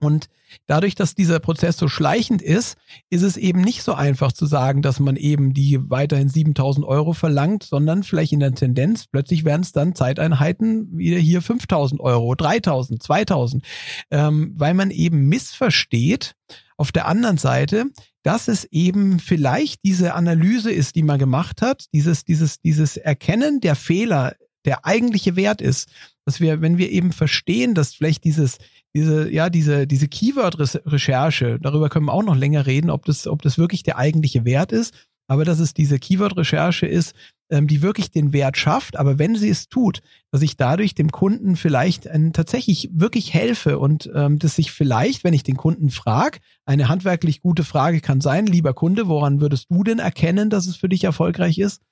Und dadurch, dass dieser Prozess so schleichend ist, ist es eben nicht so einfach zu sagen, dass man eben die weiterhin 7000 Euro verlangt, sondern vielleicht in der Tendenz, plötzlich werden es dann Zeiteinheiten wieder hier 5000 Euro, 3000, 2000, ähm, weil man eben missversteht auf der anderen Seite, dass es eben vielleicht diese Analyse ist, die man gemacht hat, dieses, dieses, dieses Erkennen der Fehler, der eigentliche Wert ist, dass wir, wenn wir eben verstehen, dass vielleicht dieses, diese, ja, diese, diese Keyword-Recherche, darüber können wir auch noch länger reden, ob das, ob das wirklich der eigentliche Wert ist, aber dass es diese Keyword-Recherche ist, ähm, die wirklich den Wert schafft, aber wenn sie es tut, dass ich dadurch dem Kunden vielleicht ein, tatsächlich wirklich helfe und ähm, dass ich vielleicht, wenn ich den Kunden frage, eine handwerklich gute Frage kann sein, lieber Kunde, woran würdest du denn erkennen, dass es für dich erfolgreich ist?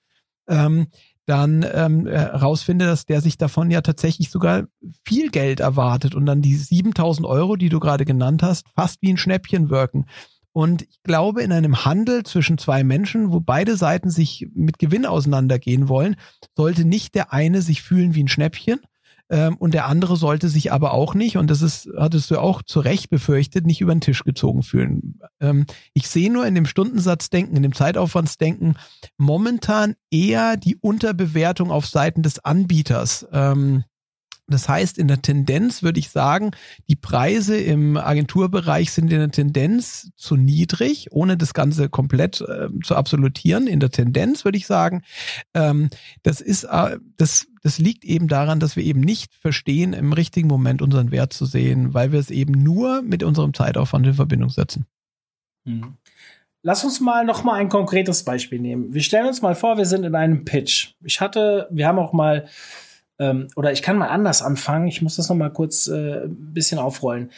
Ähm, dann ähm, herausfinde, dass der sich davon ja tatsächlich sogar viel Geld erwartet und dann die 7000 Euro, die du gerade genannt hast, fast wie ein Schnäppchen wirken. Und ich glaube, in einem Handel zwischen zwei Menschen, wo beide Seiten sich mit Gewinn auseinandergehen wollen, sollte nicht der eine sich fühlen wie ein Schnäppchen, ähm, und der andere sollte sich aber auch nicht, und das ist, hattest du auch zu Recht befürchtet, nicht über den Tisch gezogen fühlen. Ähm, ich sehe nur in dem Stundensatzdenken, in dem Zeitaufwandsdenken momentan eher die Unterbewertung auf Seiten des Anbieters. Ähm, das heißt, in der Tendenz würde ich sagen, die Preise im Agenturbereich sind in der Tendenz zu niedrig, ohne das Ganze komplett äh, zu absolutieren. In der Tendenz würde ich sagen, ähm, das ist, äh, das, das liegt eben daran, dass wir eben nicht verstehen, im richtigen Moment unseren Wert zu sehen, weil wir es eben nur mit unserem Zeitaufwand in Verbindung setzen. Hm. Lass uns mal noch mal ein konkretes Beispiel nehmen. Wir stellen uns mal vor, wir sind in einem Pitch. Ich hatte, wir haben auch mal ähm, oder ich kann mal anders anfangen. Ich muss das noch mal kurz äh, bisschen aufrollen.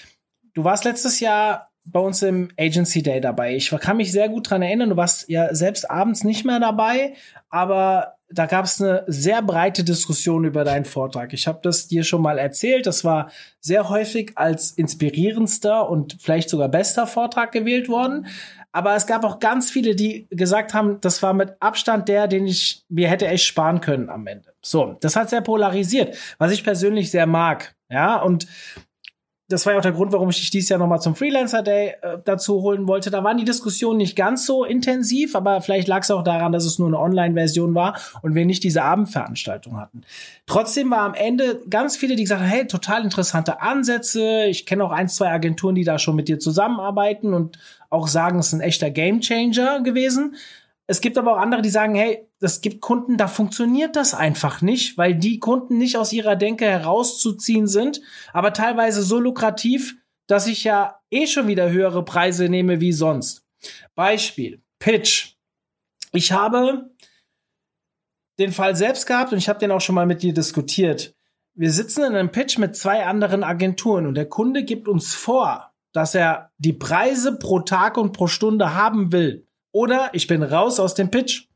Du warst letztes Jahr bei uns im Agency Day dabei. Ich kann mich sehr gut dran erinnern. Du warst ja selbst abends nicht mehr dabei, aber da gab es eine sehr breite Diskussion über deinen Vortrag. Ich habe das dir schon mal erzählt. Das war sehr häufig als inspirierendster und vielleicht sogar bester Vortrag gewählt worden. Aber es gab auch ganz viele, die gesagt haben, das war mit Abstand der, den ich mir hätte echt sparen können am Ende. So, das hat sehr polarisiert, was ich persönlich sehr mag. Ja, und das war ja auch der Grund, warum ich dich dieses Jahr nochmal zum Freelancer Day äh, dazu holen wollte. Da waren die Diskussionen nicht ganz so intensiv, aber vielleicht lag es auch daran, dass es nur eine Online-Version war und wir nicht diese Abendveranstaltung hatten. Trotzdem war am Ende ganz viele, die gesagt haben, hey, total interessante Ansätze. Ich kenne auch ein, zwei Agenturen, die da schon mit dir zusammenarbeiten und auch sagen, es ist ein echter Gamechanger gewesen. Es gibt aber auch andere, die sagen, hey, es gibt Kunden, da funktioniert das einfach nicht, weil die Kunden nicht aus ihrer Denke herauszuziehen sind, aber teilweise so lukrativ, dass ich ja eh schon wieder höhere Preise nehme wie sonst. Beispiel, Pitch. Ich habe den Fall selbst gehabt und ich habe den auch schon mal mit dir diskutiert. Wir sitzen in einem Pitch mit zwei anderen Agenturen und der Kunde gibt uns vor, dass er die Preise pro Tag und pro Stunde haben will. Oder ich bin raus aus dem Pitch.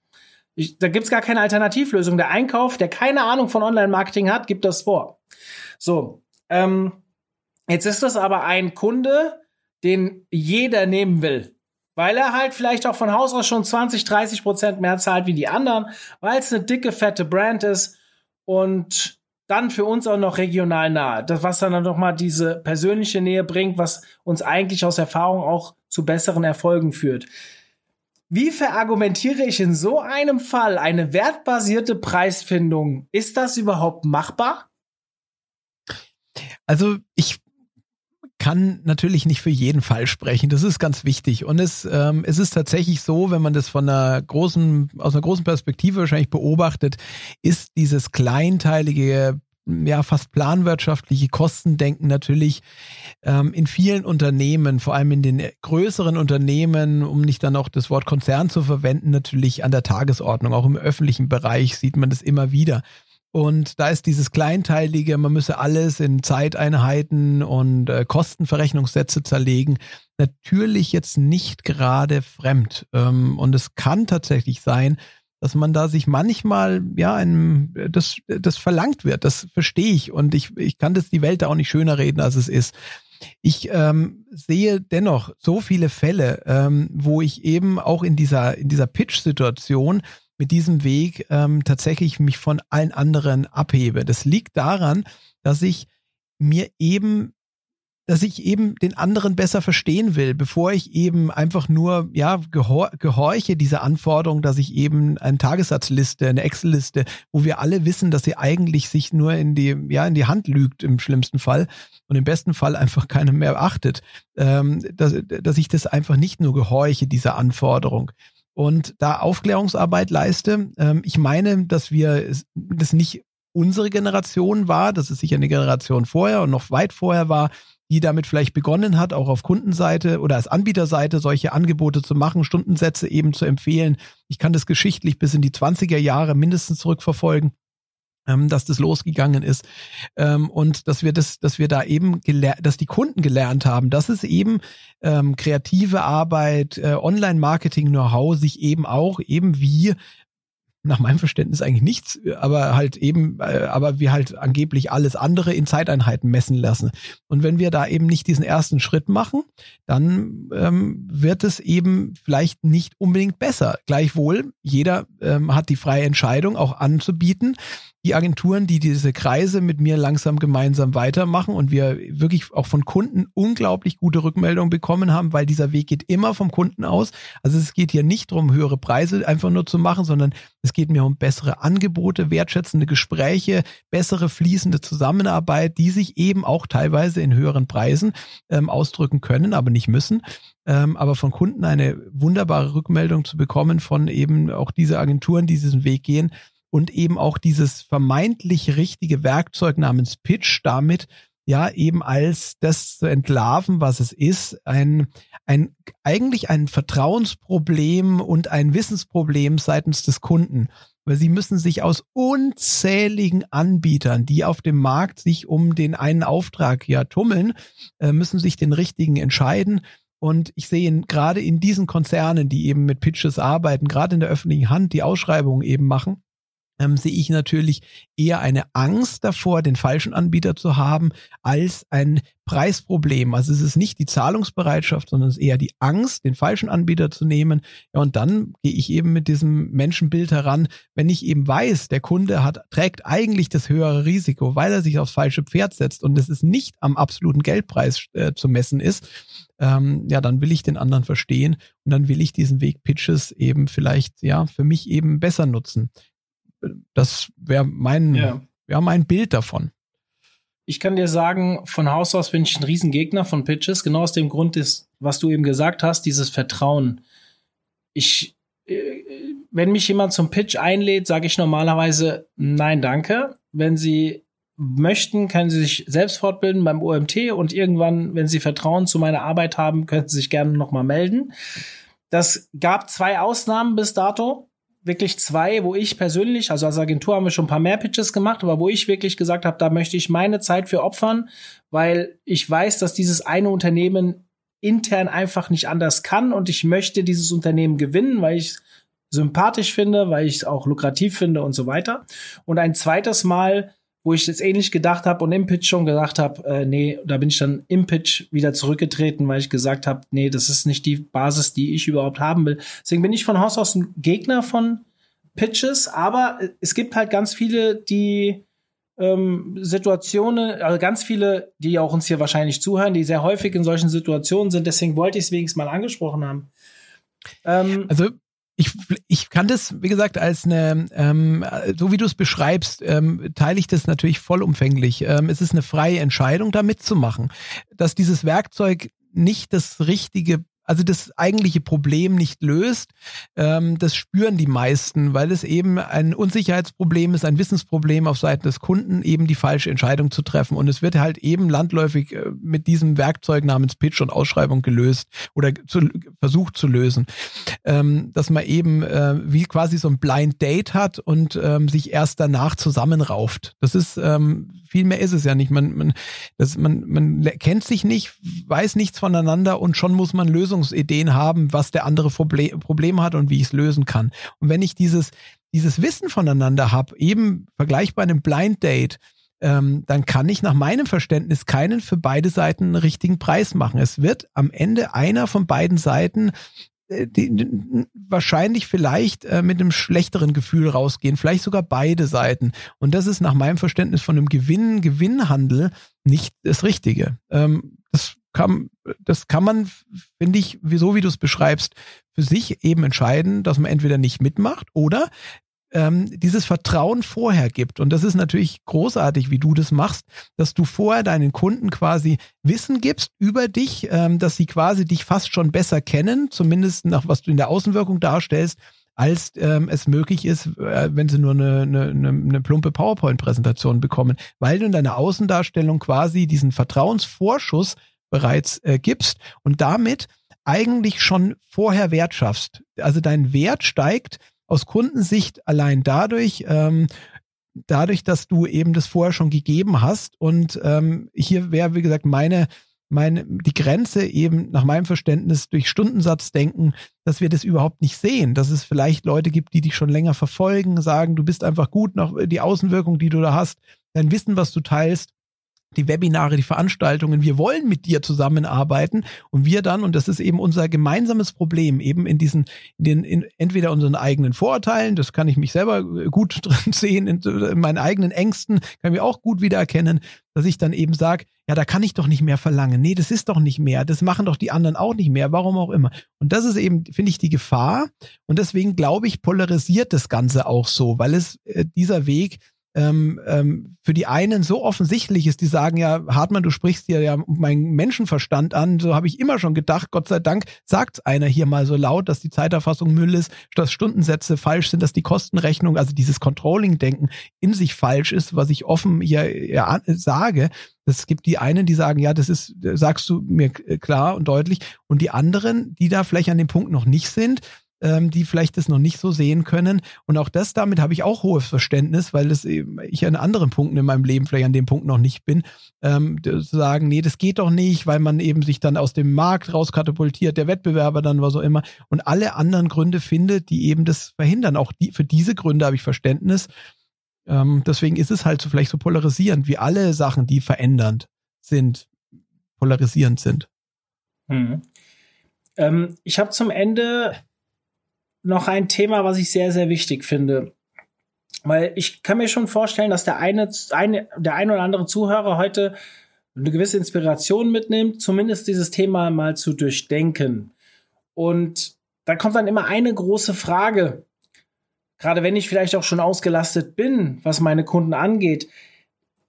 Ich, da gibt's gar keine Alternativlösung. Der Einkauf, der keine Ahnung von Online-Marketing hat, gibt das vor. So, ähm, jetzt ist das aber ein Kunde, den jeder nehmen will. Weil er halt vielleicht auch von Haus aus schon 20, 30 Prozent mehr zahlt wie die anderen, weil es eine dicke, fette Brand ist und dann für uns auch noch regional nahe. Das, was dann noch mal diese persönliche Nähe bringt, was uns eigentlich aus Erfahrung auch zu besseren Erfolgen führt. Wie verargumentiere ich in so einem Fall eine wertbasierte Preisfindung? Ist das überhaupt machbar? Also ich kann natürlich nicht für jeden Fall sprechen. Das ist ganz wichtig. Und es, ähm, es ist tatsächlich so, wenn man das von einer großen, aus einer großen Perspektive wahrscheinlich beobachtet, ist dieses kleinteilige ja fast planwirtschaftliche Kostendenken natürlich ähm, in vielen Unternehmen, vor allem in den größeren Unternehmen, um nicht dann auch das Wort Konzern zu verwenden, natürlich an der Tagesordnung. Auch im öffentlichen Bereich sieht man das immer wieder. Und da ist dieses Kleinteilige, man müsse alles in Zeiteinheiten und äh, Kostenverrechnungssätze zerlegen, natürlich jetzt nicht gerade fremd. Ähm, und es kann tatsächlich sein, dass man da sich manchmal, ja, ein, das, das verlangt wird. Das verstehe ich. Und ich, ich kann das die Welt da auch nicht schöner reden, als es ist. ich ähm, sehe dennoch so viele Fälle, ähm, wo ich eben auch in dieser, in dieser Pitch-Situation mit diesem Weg ähm, tatsächlich mich von allen anderen abhebe. Das liegt daran, dass ich mir eben dass ich eben den anderen besser verstehen will, bevor ich eben einfach nur ja gehor gehorche dieser Anforderung, dass ich eben eine Tagessatzliste, eine Excel-Liste, wo wir alle wissen, dass sie eigentlich sich nur in die ja in die Hand lügt im schlimmsten Fall und im besten Fall einfach keiner mehr achtet, ähm, dass, dass ich das einfach nicht nur gehorche dieser Anforderung und da Aufklärungsarbeit leiste. Ähm, ich meine, dass wir das nicht unsere Generation war, dass es sicher eine Generation vorher und noch weit vorher war, die damit vielleicht begonnen hat, auch auf Kundenseite oder als Anbieterseite solche Angebote zu machen, Stundensätze eben zu empfehlen. Ich kann das geschichtlich bis in die 20er Jahre mindestens zurückverfolgen ähm, dass das losgegangen ist ähm, und dass wir das, dass wir da eben dass die Kunden gelernt haben, dass es eben ähm, kreative Arbeit, äh, Online-Marketing-Know-how sich eben auch eben wie nach meinem Verständnis eigentlich nichts, aber halt eben, äh, aber wir halt angeblich alles andere in Zeiteinheiten messen lassen. Und wenn wir da eben nicht diesen ersten Schritt machen, dann ähm, wird es eben vielleicht nicht unbedingt besser. Gleichwohl, jeder ähm, hat die freie Entscheidung auch anzubieten, die Agenturen, die diese Kreise mit mir langsam gemeinsam weitermachen und wir wirklich auch von Kunden unglaublich gute Rückmeldungen bekommen haben, weil dieser Weg geht immer vom Kunden aus. Also es geht hier nicht darum, höhere Preise einfach nur zu machen, sondern es geht mir um bessere Angebote, wertschätzende Gespräche, bessere fließende Zusammenarbeit, die sich eben auch teilweise in höheren Preisen ähm, ausdrücken können, aber nicht müssen. Ähm, aber von Kunden eine wunderbare Rückmeldung zu bekommen von eben auch diese Agenturen, die diesen Weg gehen, und eben auch dieses vermeintlich richtige Werkzeug namens Pitch damit ja eben als das zu entlarven, was es ist, ein, ein eigentlich ein Vertrauensproblem und ein Wissensproblem seitens des Kunden. Weil sie müssen sich aus unzähligen Anbietern, die auf dem Markt sich um den einen Auftrag ja tummeln, äh, müssen sich den richtigen entscheiden. Und ich sehe ihn gerade in diesen Konzernen, die eben mit Pitches arbeiten, gerade in der öffentlichen Hand, die Ausschreibungen eben machen, ähm, sehe ich natürlich eher eine Angst davor, den falschen Anbieter zu haben, als ein Preisproblem. Also es ist nicht die Zahlungsbereitschaft, sondern es ist eher die Angst, den falschen Anbieter zu nehmen. Ja, und dann gehe ich eben mit diesem Menschenbild heran, wenn ich eben weiß, der Kunde hat, trägt eigentlich das höhere Risiko, weil er sich aufs falsche Pferd setzt und es ist nicht am absoluten Geldpreis äh, zu messen ist, ähm, ja, dann will ich den anderen verstehen und dann will ich diesen Weg Pitches eben vielleicht, ja, für mich eben besser nutzen. Das wäre mein, ja. ja, mein Bild davon. Ich kann dir sagen, von Haus aus bin ich ein Riesengegner von Pitches, genau aus dem Grund ist, was du eben gesagt hast, dieses Vertrauen. Ich, äh, wenn mich jemand zum Pitch einlädt, sage ich normalerweise nein, danke. Wenn sie möchten, können sie sich selbst fortbilden beim OMT und irgendwann, wenn sie Vertrauen zu meiner Arbeit haben, können sie sich gerne nochmal melden. Das gab zwei Ausnahmen bis dato wirklich zwei, wo ich persönlich, also als Agentur haben wir schon ein paar mehr Pitches gemacht, aber wo ich wirklich gesagt habe, da möchte ich meine Zeit für opfern, weil ich weiß, dass dieses eine Unternehmen intern einfach nicht anders kann und ich möchte dieses Unternehmen gewinnen, weil ich sympathisch finde, weil ich es auch lukrativ finde und so weiter. Und ein zweites Mal wo ich jetzt ähnlich gedacht habe und im Pitch schon gesagt habe, äh, nee, da bin ich dann im Pitch wieder zurückgetreten, weil ich gesagt habe, nee, das ist nicht die Basis, die ich überhaupt haben will. Deswegen bin ich von Haus aus ein Gegner von Pitches, aber es gibt halt ganz viele, die ähm, Situationen, also ganz viele, die auch uns hier wahrscheinlich zuhören, die sehr häufig in solchen Situationen sind. Deswegen wollte ich es wenigstens mal angesprochen haben. Ähm, also ich, kann das, wie gesagt, als eine, ähm, so wie du es beschreibst, ähm, teile ich das natürlich vollumfänglich. Ähm, es ist eine freie Entscheidung, da mitzumachen. Dass dieses Werkzeug nicht das richtige also das eigentliche Problem nicht löst. Ähm, das spüren die meisten, weil es eben ein Unsicherheitsproblem ist, ein Wissensproblem auf Seiten des Kunden, eben die falsche Entscheidung zu treffen. Und es wird halt eben landläufig äh, mit diesem Werkzeug namens Pitch und Ausschreibung gelöst oder zu, versucht zu lösen. Ähm, dass man eben äh, wie quasi so ein Blind Date hat und ähm, sich erst danach zusammenrauft. Das ist ähm, viel mehr ist es ja nicht. Man, man, das, man, man kennt sich nicht, weiß nichts voneinander und schon muss man Lösungsideen haben, was der andere Problem, Problem hat und wie ich es lösen kann. Und wenn ich dieses, dieses Wissen voneinander habe, eben vergleichbar einem Blind Date, ähm, dann kann ich nach meinem Verständnis keinen für beide Seiten richtigen Preis machen. Es wird am Ende einer von beiden Seiten äh, die, die, wahrscheinlich vielleicht äh, mit einem schlechteren Gefühl rausgehen, vielleicht sogar beide Seiten. Und das ist nach meinem Verständnis von einem Gewinn, Gewinnhandel nicht das Richtige. Ähm, kann, das kann man, finde ich, so wie du es beschreibst, für sich eben entscheiden, dass man entweder nicht mitmacht oder ähm, dieses Vertrauen vorher gibt. Und das ist natürlich großartig, wie du das machst, dass du vorher deinen Kunden quasi Wissen gibst über dich, ähm, dass sie quasi dich fast schon besser kennen, zumindest nach was du in der Außenwirkung darstellst, als ähm, es möglich ist, äh, wenn sie nur eine, eine, eine plumpe PowerPoint-Präsentation bekommen, weil du in deiner Außendarstellung quasi diesen Vertrauensvorschuss bereits äh, gibst und damit eigentlich schon vorher Wert schaffst. Also dein Wert steigt aus Kundensicht allein dadurch, ähm, dadurch, dass du eben das vorher schon gegeben hast. Und ähm, hier wäre, wie gesagt, meine, meine, die Grenze eben nach meinem Verständnis durch Stundensatz denken, dass wir das überhaupt nicht sehen. Dass es vielleicht Leute gibt, die dich schon länger verfolgen, sagen, du bist einfach gut nach die Außenwirkung, die du da hast, dein Wissen, was du teilst die Webinare, die Veranstaltungen. Wir wollen mit dir zusammenarbeiten und wir dann, und das ist eben unser gemeinsames Problem, eben in diesen, in den, in entweder unseren eigenen Vorurteilen, das kann ich mich selber gut drin sehen, in, in meinen eigenen Ängsten, kann ich auch gut wiedererkennen, dass ich dann eben sage, ja, da kann ich doch nicht mehr verlangen. Nee, das ist doch nicht mehr. Das machen doch die anderen auch nicht mehr. Warum auch immer. Und das ist eben, finde ich, die Gefahr. Und deswegen glaube ich, polarisiert das Ganze auch so, weil es äh, dieser Weg ähm, ähm, für die einen so offensichtlich ist, die sagen ja, Hartmann, du sprichst dir ja meinen Menschenverstand an, so habe ich immer schon gedacht, Gott sei Dank sagt einer hier mal so laut, dass die Zeiterfassung Müll ist, dass Stundensätze falsch sind, dass die Kostenrechnung, also dieses Controlling-Denken in sich falsch ist, was ich offen hier ja, sage. Es gibt die einen, die sagen, ja, das ist, sagst du mir klar und deutlich, und die anderen, die da vielleicht an dem Punkt noch nicht sind, ähm, die vielleicht das noch nicht so sehen können. Und auch das, damit habe ich auch hohes Verständnis, weil das eben, ich an anderen Punkten in meinem Leben vielleicht an dem Punkt noch nicht bin, ähm, zu sagen, nee, das geht doch nicht, weil man eben sich dann aus dem Markt rauskatapultiert, der Wettbewerber dann was auch immer und alle anderen Gründe findet, die eben das verhindern. Auch die, für diese Gründe habe ich Verständnis. Ähm, deswegen ist es halt so vielleicht so polarisierend, wie alle Sachen, die verändernd sind, polarisierend sind. Hm. Ähm, ich habe zum Ende noch ein Thema, was ich sehr, sehr wichtig finde. Weil ich kann mir schon vorstellen, dass der eine, eine, der ein oder andere Zuhörer heute eine gewisse Inspiration mitnimmt, zumindest dieses Thema mal zu durchdenken. Und da kommt dann immer eine große Frage, gerade wenn ich vielleicht auch schon ausgelastet bin, was meine Kunden angeht.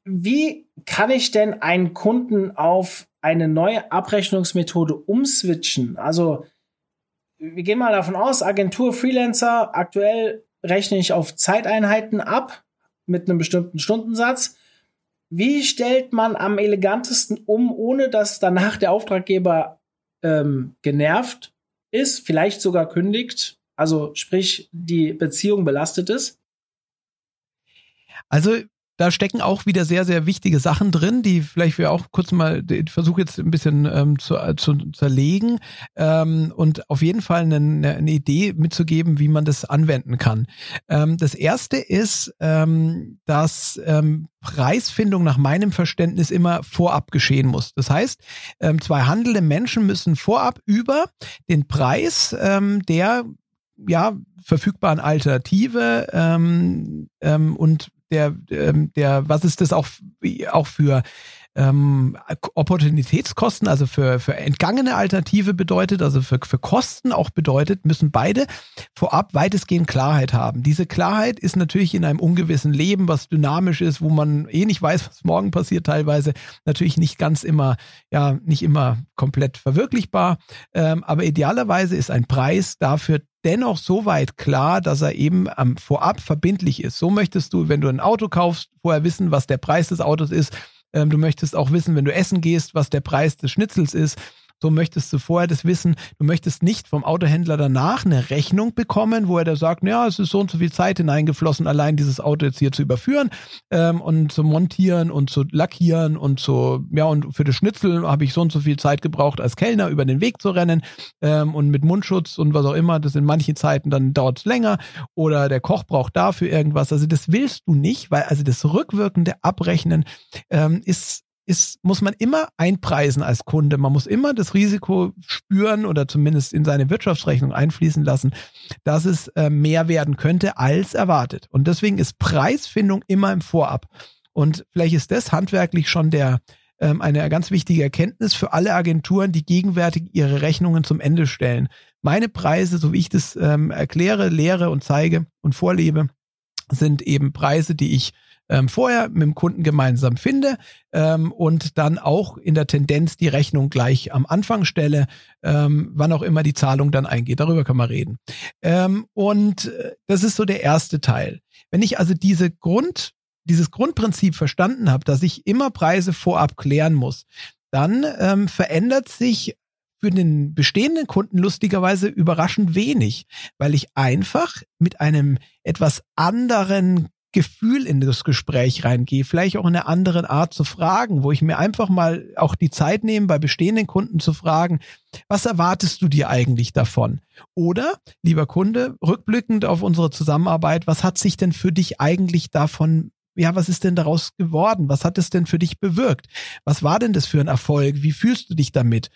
Wie kann ich denn einen Kunden auf eine neue Abrechnungsmethode umswitchen? Also wir gehen mal davon aus, Agentur, Freelancer, aktuell rechne ich auf Zeiteinheiten ab mit einem bestimmten Stundensatz. Wie stellt man am elegantesten um, ohne dass danach der Auftraggeber ähm, genervt ist, vielleicht sogar kündigt, also sprich die Beziehung belastet ist? Also da stecken auch wieder sehr, sehr wichtige Sachen drin, die vielleicht wir auch kurz mal, ich versuche jetzt ein bisschen ähm, zu, äh, zu zerlegen ähm, und auf jeden Fall eine, eine Idee mitzugeben, wie man das anwenden kann. Ähm, das erste ist, ähm, dass ähm, Preisfindung nach meinem Verständnis immer vorab geschehen muss. Das heißt, ähm, zwei handelnde Menschen müssen vorab über den Preis der ja, verfügbaren Alternative ähm, ähm, und der, ähm, der, was ist das auch, auch für ähm, Opportunitätskosten, also für, für entgangene Alternative bedeutet, also für, für Kosten auch bedeutet, müssen beide vorab weitestgehend Klarheit haben. Diese Klarheit ist natürlich in einem ungewissen Leben, was dynamisch ist, wo man eh nicht weiß, was morgen passiert, teilweise natürlich nicht ganz immer, ja, nicht immer komplett verwirklichbar. Ähm, aber idealerweise ist ein Preis dafür dennoch so weit klar, dass er eben ähm, vorab verbindlich ist. So möchtest du, wenn du ein Auto kaufst, vorher wissen, was der Preis des Autos ist. Ähm, du möchtest auch wissen, wenn du essen gehst, was der Preis des Schnitzels ist. So möchtest du vorher das wissen. Du möchtest nicht vom Autohändler danach eine Rechnung bekommen, wo er da sagt, ja, es ist so und so viel Zeit hineingeflossen, allein dieses Auto jetzt hier zu überführen ähm, und zu montieren und zu lackieren und zu, ja, und für das Schnitzel habe ich so und so viel Zeit gebraucht, als Kellner über den Weg zu rennen ähm, und mit Mundschutz und was auch immer. Das in manchen Zeiten dann dauert es länger oder der Koch braucht dafür irgendwas. Also das willst du nicht, weil also das rückwirkende Abrechnen ähm, ist ist, muss man immer einpreisen als Kunde. Man muss immer das Risiko spüren oder zumindest in seine Wirtschaftsrechnung einfließen lassen, dass es äh, mehr werden könnte als erwartet. Und deswegen ist Preisfindung immer im Vorab. Und vielleicht ist das handwerklich schon der, ähm, eine ganz wichtige Erkenntnis für alle Agenturen, die gegenwärtig ihre Rechnungen zum Ende stellen. Meine Preise, so wie ich das ähm, erkläre, lehre und zeige und vorlebe, sind eben Preise, die ich ähm, vorher mit dem Kunden gemeinsam finde ähm, und dann auch in der Tendenz die Rechnung gleich am Anfang stelle, ähm, wann auch immer die Zahlung dann eingeht. Darüber kann man reden. Ähm, und äh, das ist so der erste Teil. Wenn ich also diese Grund, dieses Grundprinzip verstanden habe, dass ich immer Preise vorab klären muss, dann ähm, verändert sich für den bestehenden Kunden lustigerweise überraschend wenig, weil ich einfach mit einem etwas anderen Gefühl in das Gespräch reingehe, vielleicht auch in einer anderen Art zu fragen, wo ich mir einfach mal auch die Zeit nehme, bei bestehenden Kunden zu fragen, was erwartest du dir eigentlich davon? Oder, lieber Kunde, rückblickend auf unsere Zusammenarbeit, was hat sich denn für dich eigentlich davon ja, was ist denn daraus geworden? Was hat es denn für dich bewirkt? Was war denn das für ein Erfolg? Wie fühlst du dich damit?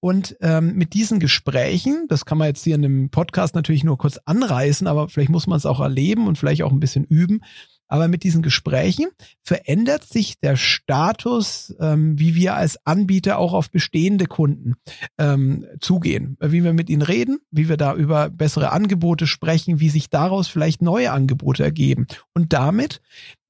Und ähm, mit diesen Gesprächen, das kann man jetzt hier in dem Podcast natürlich nur kurz anreißen, aber vielleicht muss man es auch erleben und vielleicht auch ein bisschen üben, aber mit diesen Gesprächen verändert sich der Status, ähm, wie wir als Anbieter auch auf bestehende Kunden ähm, zugehen, wie wir mit ihnen reden, wie wir da über bessere Angebote sprechen, wie sich daraus vielleicht neue Angebote ergeben und damit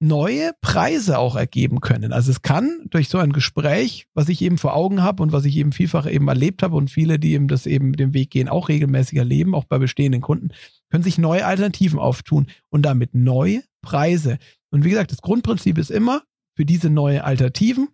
neue Preise auch ergeben können. Also es kann durch so ein Gespräch, was ich eben vor Augen habe und was ich eben vielfach eben erlebt habe und viele, die eben das eben den Weg gehen, auch regelmäßig erleben, auch bei bestehenden Kunden, können sich neue Alternativen auftun und damit neue Preise. Und wie gesagt, das Grundprinzip ist immer, für diese neue Alternativen,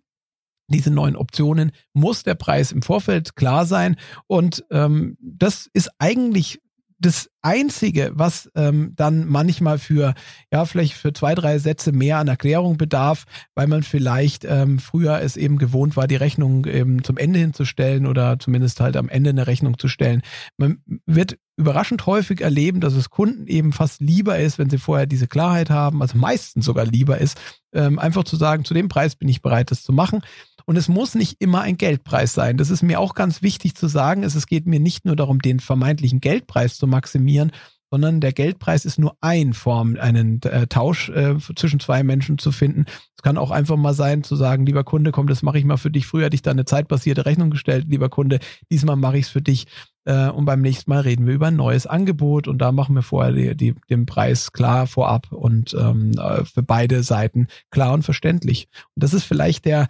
diese neuen Optionen muss der Preis im Vorfeld klar sein. Und ähm, das ist eigentlich das Einzige, was ähm, dann manchmal für, ja, vielleicht für zwei, drei Sätze mehr an Erklärung bedarf, weil man vielleicht ähm, früher es eben gewohnt war, die Rechnung eben zum Ende hinzustellen oder zumindest halt am Ende eine Rechnung zu stellen. Man wird überraschend häufig erleben, dass es Kunden eben fast lieber ist, wenn sie vorher diese Klarheit haben, also meistens sogar lieber ist, ähm, einfach zu sagen, zu dem Preis bin ich bereit, das zu machen. Und es muss nicht immer ein Geldpreis sein. Das ist mir auch ganz wichtig zu sagen. Es, geht mir nicht nur darum, den vermeintlichen Geldpreis zu maximieren, sondern der Geldpreis ist nur ein Form, einen äh, Tausch äh, zwischen zwei Menschen zu finden. Es kann auch einfach mal sein, zu sagen, lieber Kunde, komm, das mache ich mal für dich. Früher hatte ich da eine zeitbasierte Rechnung gestellt, lieber Kunde, diesmal mache ich es für dich. Äh, und beim nächsten Mal reden wir über ein neues Angebot und da machen wir vorher die, die, den Preis klar vorab und ähm, äh, für beide Seiten klar und verständlich. Und das ist vielleicht der,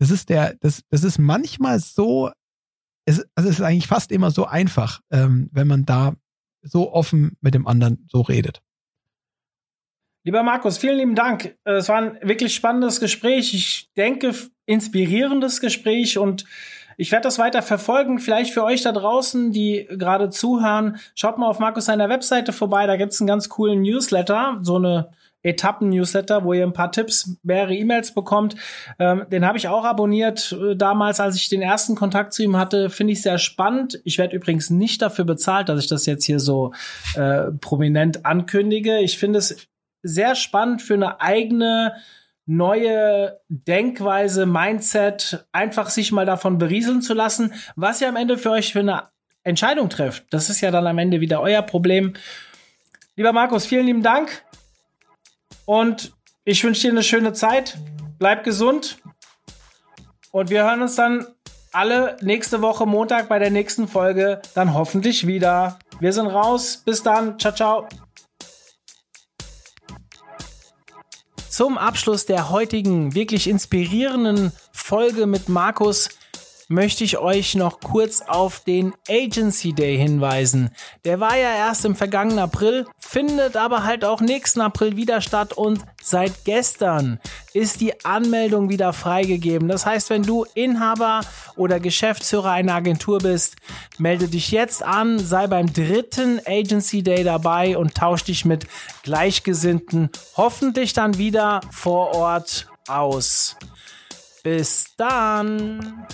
das ist der, das, das ist manchmal so, es, also es ist eigentlich fast immer so einfach, ähm, wenn man da so offen mit dem anderen so redet. Lieber Markus, vielen lieben Dank. Es war ein wirklich spannendes Gespräch. Ich denke, inspirierendes Gespräch und ich werde das weiter verfolgen. Vielleicht für euch da draußen, die gerade zuhören, schaut mal auf Markus seiner Webseite vorbei. Da gibt es einen ganz coolen Newsletter, so eine Etappen-Newsletter, wo ihr ein paar Tipps, mehrere E-Mails bekommt. Ähm, den habe ich auch abonniert äh, damals, als ich den ersten Kontakt zu ihm hatte. Finde ich sehr spannend. Ich werde übrigens nicht dafür bezahlt, dass ich das jetzt hier so äh, prominent ankündige. Ich finde es sehr spannend für eine eigene neue Denkweise, Mindset, einfach sich mal davon berieseln zu lassen, was ihr am Ende für euch für eine Entscheidung trifft. Das ist ja dann am Ende wieder euer Problem. Lieber Markus, vielen lieben Dank. Und ich wünsche dir eine schöne Zeit. Bleib gesund. Und wir hören uns dann alle nächste Woche Montag bei der nächsten Folge dann hoffentlich wieder. Wir sind raus. Bis dann. Ciao, ciao. Zum Abschluss der heutigen wirklich inspirierenden Folge mit Markus möchte ich euch noch kurz auf den Agency Day hinweisen. Der war ja erst im vergangenen April, findet aber halt auch nächsten April wieder statt und seit gestern ist die Anmeldung wieder freigegeben. Das heißt, wenn du Inhaber oder Geschäftsführer einer Agentur bist, melde dich jetzt an, sei beim dritten Agency Day dabei und tausch dich mit Gleichgesinnten hoffentlich dann wieder vor Ort aus. Bis dann!